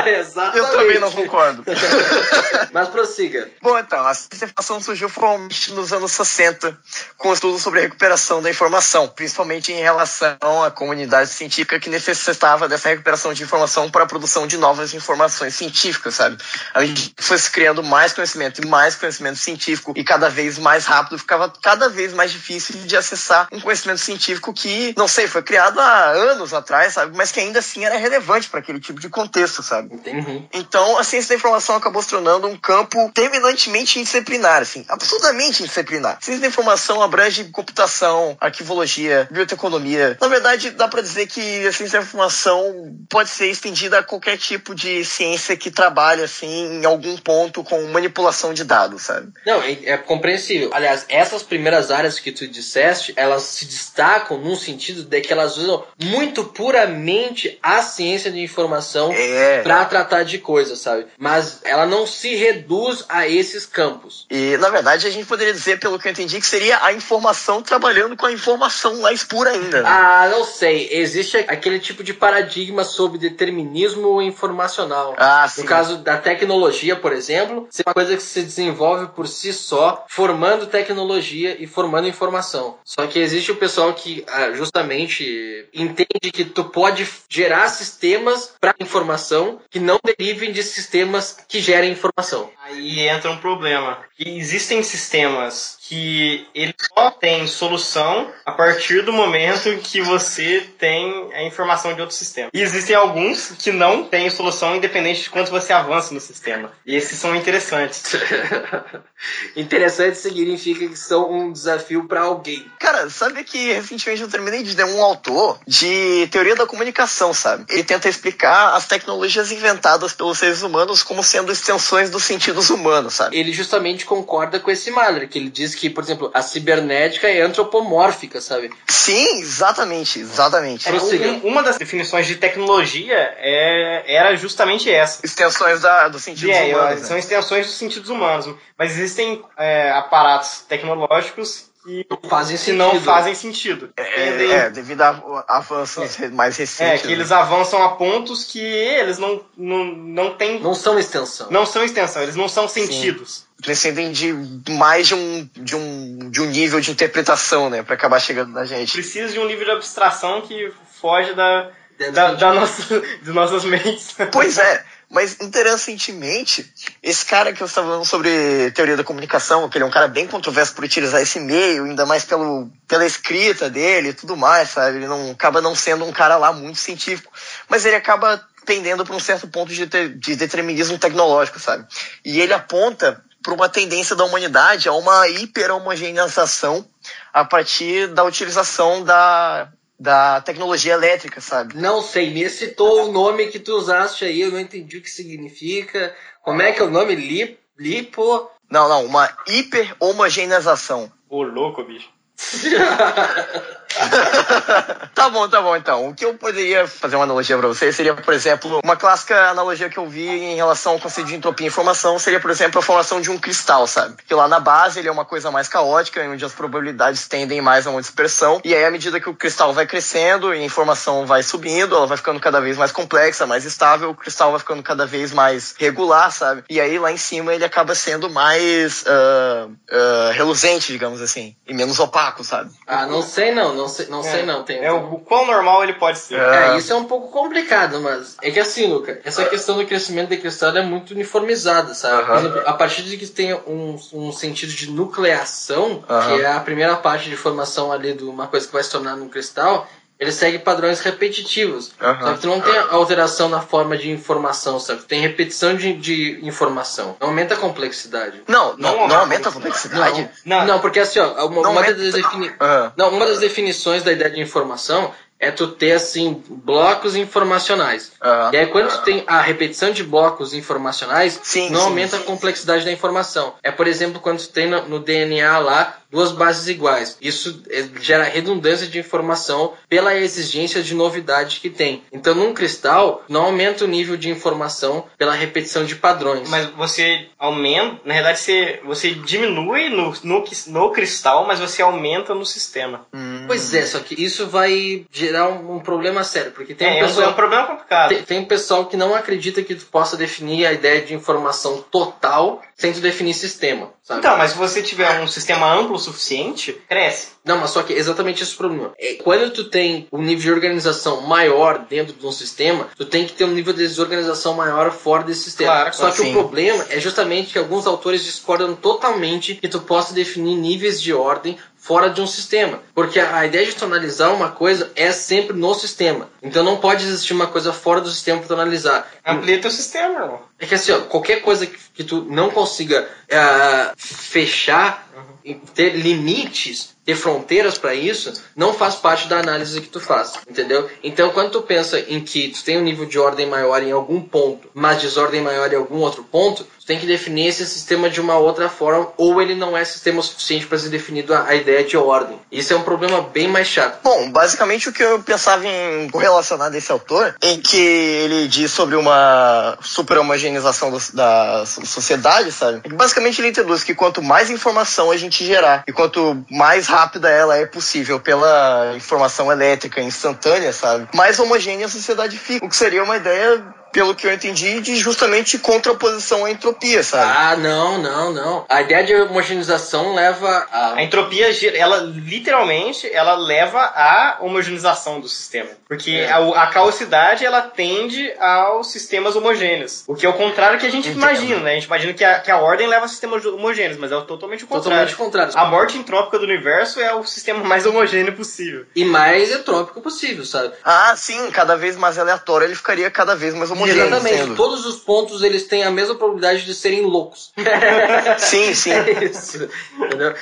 Exatamente. Eu também não concordo. Mas prossiga. Bom, então, a informação surgiu formalmente nos anos 60, com estudos sobre a recuperação da informação, principalmente em relação à comunidade científica que necessitava dessa recuperação de informação para a produção de novas informações científicas, sabe? A gente foi se criando mais conhecimento e mais conhecimento científico, e cada vez mais rápido, ficava cada vez mais difícil de acessar um conhecimento científico que, não sei, foi criado há anos atrás, sabe? Mas que ainda assim era relevante para aquele tipo de contexto, sabe? Entendi. Então, a ciência da informação acabou se tornando um campo terminantemente interdisciplinar, assim, absurdamente interdisciplinar. A ciência da informação abrange computação, arquivologia, biotecnologia. Na verdade, dá pra dizer que a ciência da informação pode ser estendida a qualquer tipo de ciência que trabalhe, assim, em algum ponto com manipulação de dados, sabe? Não, é, é compreensível. Aliás, essas primeiras áreas que tu disseste, elas se destacam num sentido de que elas usam muito puramente a ciência de informação É. pra tratar de coisas, sabe? Mas ela não se reduz a esses campos. E, na verdade, a gente poderia dizer, pelo que eu entendi, que seria a informação trabalhando com a informação mais pura ainda. né? Ah, não sei. Existe aquele tipo de paradigma sobre determinismo informacional. Ah, sim. No caso da tecnologia, por exemplo, é uma coisa que se desenvolve por si só, formando tecnologia e formando informação. Só que existe o pessoal que ah, justamente entende que tu pode gerar sistemas para informação que não derivem de sistemas que gerem informação. Aí entra um problema. Existem sistemas que ele só tem solução a partir do momento em que você tem a informação de outro sistema. E existem alguns que não têm solução independente de quanto você avança no sistema. E esses são interessantes. Interessante significa que são um desafio para alguém. Cara, sabe que recentemente eu terminei de ler um autor de teoria da comunicação, sabe? Ele tenta explicar as tecnologias inventadas pelos seres humanos como sendo extensões dos sentidos humanos, sabe? Ele justamente concorda com esse Mahler, que ele diz que, por exemplo, a cibernética é antropomórfica, sabe? Sim, exatamente, exatamente. É, um- uma das definições de tecnologia é- era justamente essa. Extensões da, dos sentidos É, humanos. são né? extensões dos sentidos humanos. Mas existem é, aparatos tecnológicos que, Fazem sentido. não fazem sentido. É, é, devido a avanços mais É, recentes. que né? eles avançam a pontos que eles não, não, não têm. Não são extensão. Não são extensão, eles não são sentidos. Precisam de mais de um, de, um, de um nível de interpretação, né? Pra acabar chegando na gente. Precisa de um nível de abstração que foge da, da, da nossa, de nossas mentes. Pois é. Mas, interessantemente, esse cara que eu estava falando sobre teoria da comunicação, que ele é um cara bem controverso por utilizar esse meio, ainda mais pelo, pela escrita dele e tudo mais, sabe? Ele não acaba não sendo um cara lá muito científico, mas ele acaba pendendo para um certo ponto de, de determinismo tecnológico, sabe? E ele aponta para uma tendência da humanidade a uma hiperhomogeneização a partir da utilização da da tecnologia elétrica, sabe? Não sei, me citou o nome que tu usaste aí, eu não entendi o que significa. Como é que é o nome? Lip, lipo? Não, não, uma hiper-homogeneização. Ô, louco, bicho. tá bom, tá bom então. O que eu poderia fazer uma analogia para você seria, por exemplo, uma clássica analogia que eu vi em relação ao conceito de entropia e informação seria, por exemplo, a formação de um cristal, sabe? Que lá na base ele é uma coisa mais caótica, onde as probabilidades tendem mais a uma dispersão, e aí à medida que o cristal vai crescendo e a informação vai subindo, ela vai ficando cada vez mais complexa, mais estável, o cristal vai ficando cada vez mais regular, sabe? E aí lá em cima ele acaba sendo mais uh, uh, reluzente, digamos assim, e menos opaco, sabe? Ah, não sei não, não sei, não, é, sei não. Tem, é o, o quão normal ele pode ser. É. é, isso é um pouco complicado, mas é que assim, Luca, essa questão do crescimento de cristal é muito uniformizada, sabe? Exemplo, a partir de que tem um, um sentido de nucleação, que é a primeira parte de formação ali de uma coisa que vai se tornar num cristal, ele segue padrões repetitivos. Uhum. Só que tu não tem alteração na forma de informação, sabe? Tu tem repetição de, de informação. Não aumenta a complexidade. Não, não, não, não aumenta a complexidade. Não, não, não porque assim, ó, uma, uma das defini... Uhum. não, uma das definições da ideia de informação é tu ter, assim, blocos informacionais. Uhum. E aí, quando tu tem a repetição de blocos informacionais, sim, não sim, aumenta sim, a complexidade da informação. É, por exemplo, quando tu tem no, no DNA lá duas bases iguais. Isso é, gera redundância de informação pela exigência de novidade que tem. Então, num cristal, não aumenta o nível de informação pela repetição de padrões. Mas você aumenta, na verdade, você, você diminui no, no, no cristal, mas você aumenta no sistema. Hum. Pois é, só que isso vai gerar um, um problema sério, porque tem é, um pessoal, é um problema complicado. Tem, tem um pessoal que não acredita que tu possa definir a ideia de informação total sem tu definir sistema. Sabe? Então, mas se você tiver um sistema amplo o suficiente, cresce. Não, mas só que exatamente esse problema. É, quando tu tem um nível de organização maior dentro de um sistema, tu tem que ter um nível de desorganização maior fora desse sistema. Claro, só que sim. o problema é justamente que alguns autores discordam totalmente que tu possa definir níveis de ordem fora de um sistema. Porque a ideia de tonalizar uma coisa é sempre no sistema. Então não pode existir uma coisa fora do sistema para tonalizar. Amplia teu sistema, irmão. É que assim, ó, qualquer coisa que, que tu não consiga uh, fechar, uhum. ter limites, ter fronteiras para isso, não faz parte da análise que tu faz, entendeu? Então, quando tu pensa em que tu tem um nível de ordem maior em algum ponto, mas desordem maior em algum outro ponto, tu tem que definir esse sistema de uma outra forma, ou ele não é sistema suficiente para ser definido a, a, ideia de ordem. Isso é um problema bem mais chato. Bom, basicamente o que eu pensava em correlacionar desse autor, em que ele diz sobre uma super homogeneização da sociedade, sabe? É basicamente ele introduz que quanto mais informação a gente gerar e quanto mais rápida ela é possível pela informação elétrica instantânea, sabe? Mais homogênea a sociedade fica. O que seria uma ideia pelo que eu entendi, de justamente contraposição à entropia, sabe? Ah, não, não, não. A ideia de homogeneização leva a... A entropia, ela literalmente, ela leva à homogeneização do sistema. Porque é. a, a caosidade, ela tende aos sistemas homogêneos. O que é o contrário que a gente Entendo. imagina, né? A gente imagina que a, que a ordem leva a sistemas homogêneos, mas é totalmente o contrário. Totalmente contrário. A morte entrópica do universo é o sistema mais homogêneo possível. E mais entrópico possível, sabe? Ah, sim. Cada vez mais aleatório, ele ficaria cada vez mais homogêneo Exatamente. Sendo. Todos os pontos eles têm a mesma probabilidade de serem loucos. sim, sim. É isso,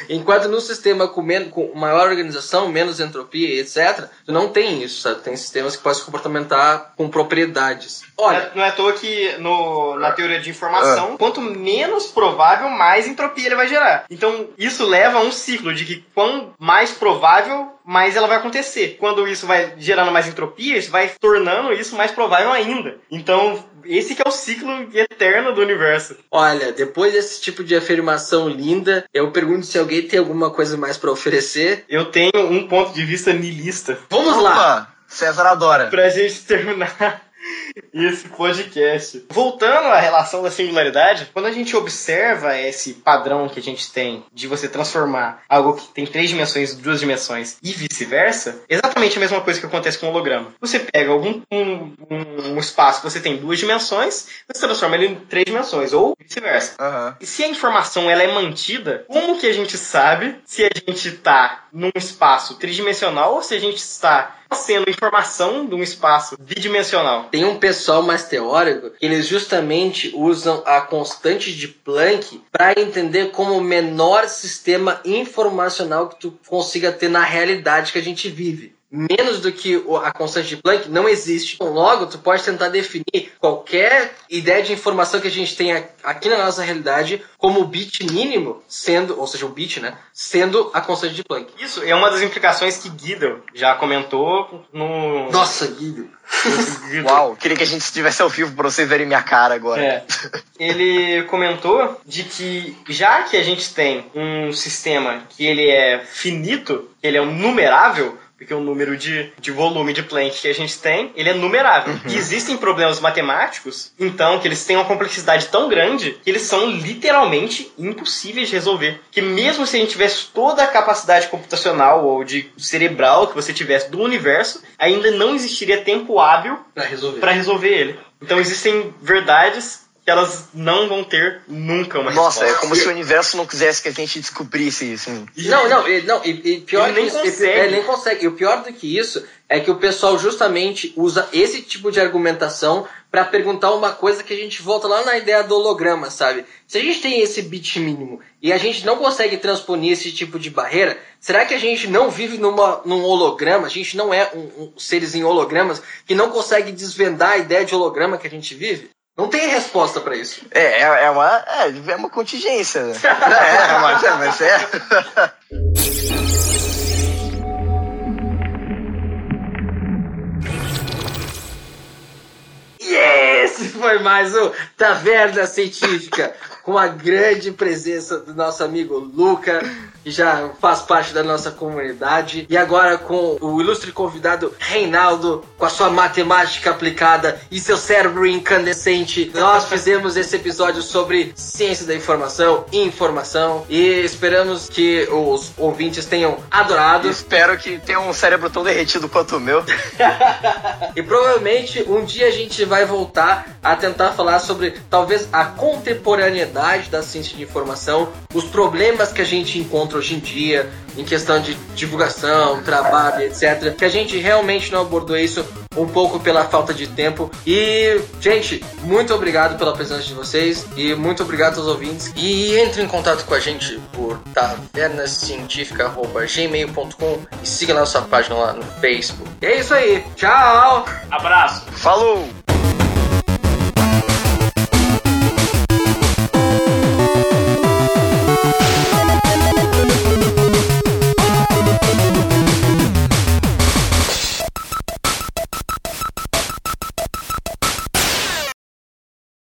Enquanto no sistema com, menos, com maior organização, menos entropia, etc., tu não tem isso, sabe? Tem sistemas que podem se comportamentar com propriedades. Olha, não é à toa que no, na teoria de informação, ah. quanto menos provável, mais entropia ele vai gerar. Então, isso leva a um ciclo de que quanto mais provável, mais ela vai acontecer. Quando isso vai gerando mais entropia, isso vai tornando isso mais provável ainda. Então, esse que é o ciclo eterno do universo. Olha, depois desse tipo de afirmação linda, eu pergunto se alguém tem alguma coisa mais para oferecer. Eu tenho um ponto de vista nilista. Vamos Opa, lá! César adora. Pra gente terminar esse podcast. Voltando à relação da singularidade, quando a gente observa esse padrão que a gente tem de você transformar algo que tem três dimensões em duas dimensões e vice-versa, exatamente a mesma coisa que acontece com o holograma. Você pega algum um, um, espaço que você tem duas dimensões, você transforma ele em três dimensões, ou vice-versa. Aham. E se a informação ela é mantida, como que a gente sabe se a gente está num espaço tridimensional ou se a gente está sendo informação de um espaço bidimensional? Tem um pessoal mais teórico que eles justamente usam a constante de Planck para entender como o menor sistema informacional que tu consiga ter na realidade que a gente vive. Menos do que a constante de Planck não existe. Então, Logo, tu pode tentar definir qualquer ideia de informação que a gente tenha aqui na nossa realidade como o bit mínimo sendo, ou seja, o bit, né, sendo a constante de Planck. Isso é uma das implicações que Guido já comentou no. Nossa, Guido. Uau, queria que a gente estivesse ao vivo pra vocês verem minha cara agora. É. Ele comentou de que já que a gente tem um sistema que ele é finito, que ele é um numerável, porque o número de, de volume de Planck que a gente tem, ele é numerável. E existem problemas matemáticos, então, que eles têm uma complexidade tão grande que eles são literalmente impossíveis de resolver. Que mesmo se a gente tivesse toda a capacidade computacional ou de cerebral que você tivesse do universo, ainda não existiria tempo hábil Pra resolver. para resolver ele. Então existem verdades que elas não vão ter nunca uma Nossa, é resposta. como se o universo não quisesse que a gente descobrisse isso. Não, não, e- não, e, e pior Ele nem que isso, consegue. Ele nem consegue. E o pior do que isso é que o pessoal justamente usa esse tipo de argumentação pra perguntar uma coisa que a gente volta lá na ideia do holograma, sabe? Se a gente tem esse bit mínimo e a gente não consegue transponer esse tipo de barreira, será que a gente não vive numa, num holograma? A gente não é um, um seres em hologramas que não consegue desvendar a ideia de holograma que a gente vive? Não tem resposta pra isso. É, é, é uma, é, é uma contingência. né? é, mas é, mas é. E esse foi mais um Taverna Científica, com a grande presença do nosso amigo Luca, que já faz parte da nossa comunidade, e agora com o ilustre convidado Reinaldo, com a sua matemática aplicada e seu cérebro incandescente. Nós fizemos esse episódio sobre ciência da informação e informação, e esperamos que os ouvintes tenham adorado. Espero que tenha um cérebro tão derretido quanto o meu. E provavelmente um dia a gente vai voltar a tentar falar sobre talvez a contemporaneidade da ciência de informação, os problemas que a gente encontra hoje em dia em questão de divulgação, trabalho, etc. Que a gente realmente não abordou isso um pouco pela falta de tempo. E, gente, muito obrigado pela presença de vocês e muito obrigado aos ouvintes. E entre em contato com a gente por tavernascientifica.gmail.com e siga nossa página lá no Facebook. E é isso aí. Tchau! Abraço! Falou!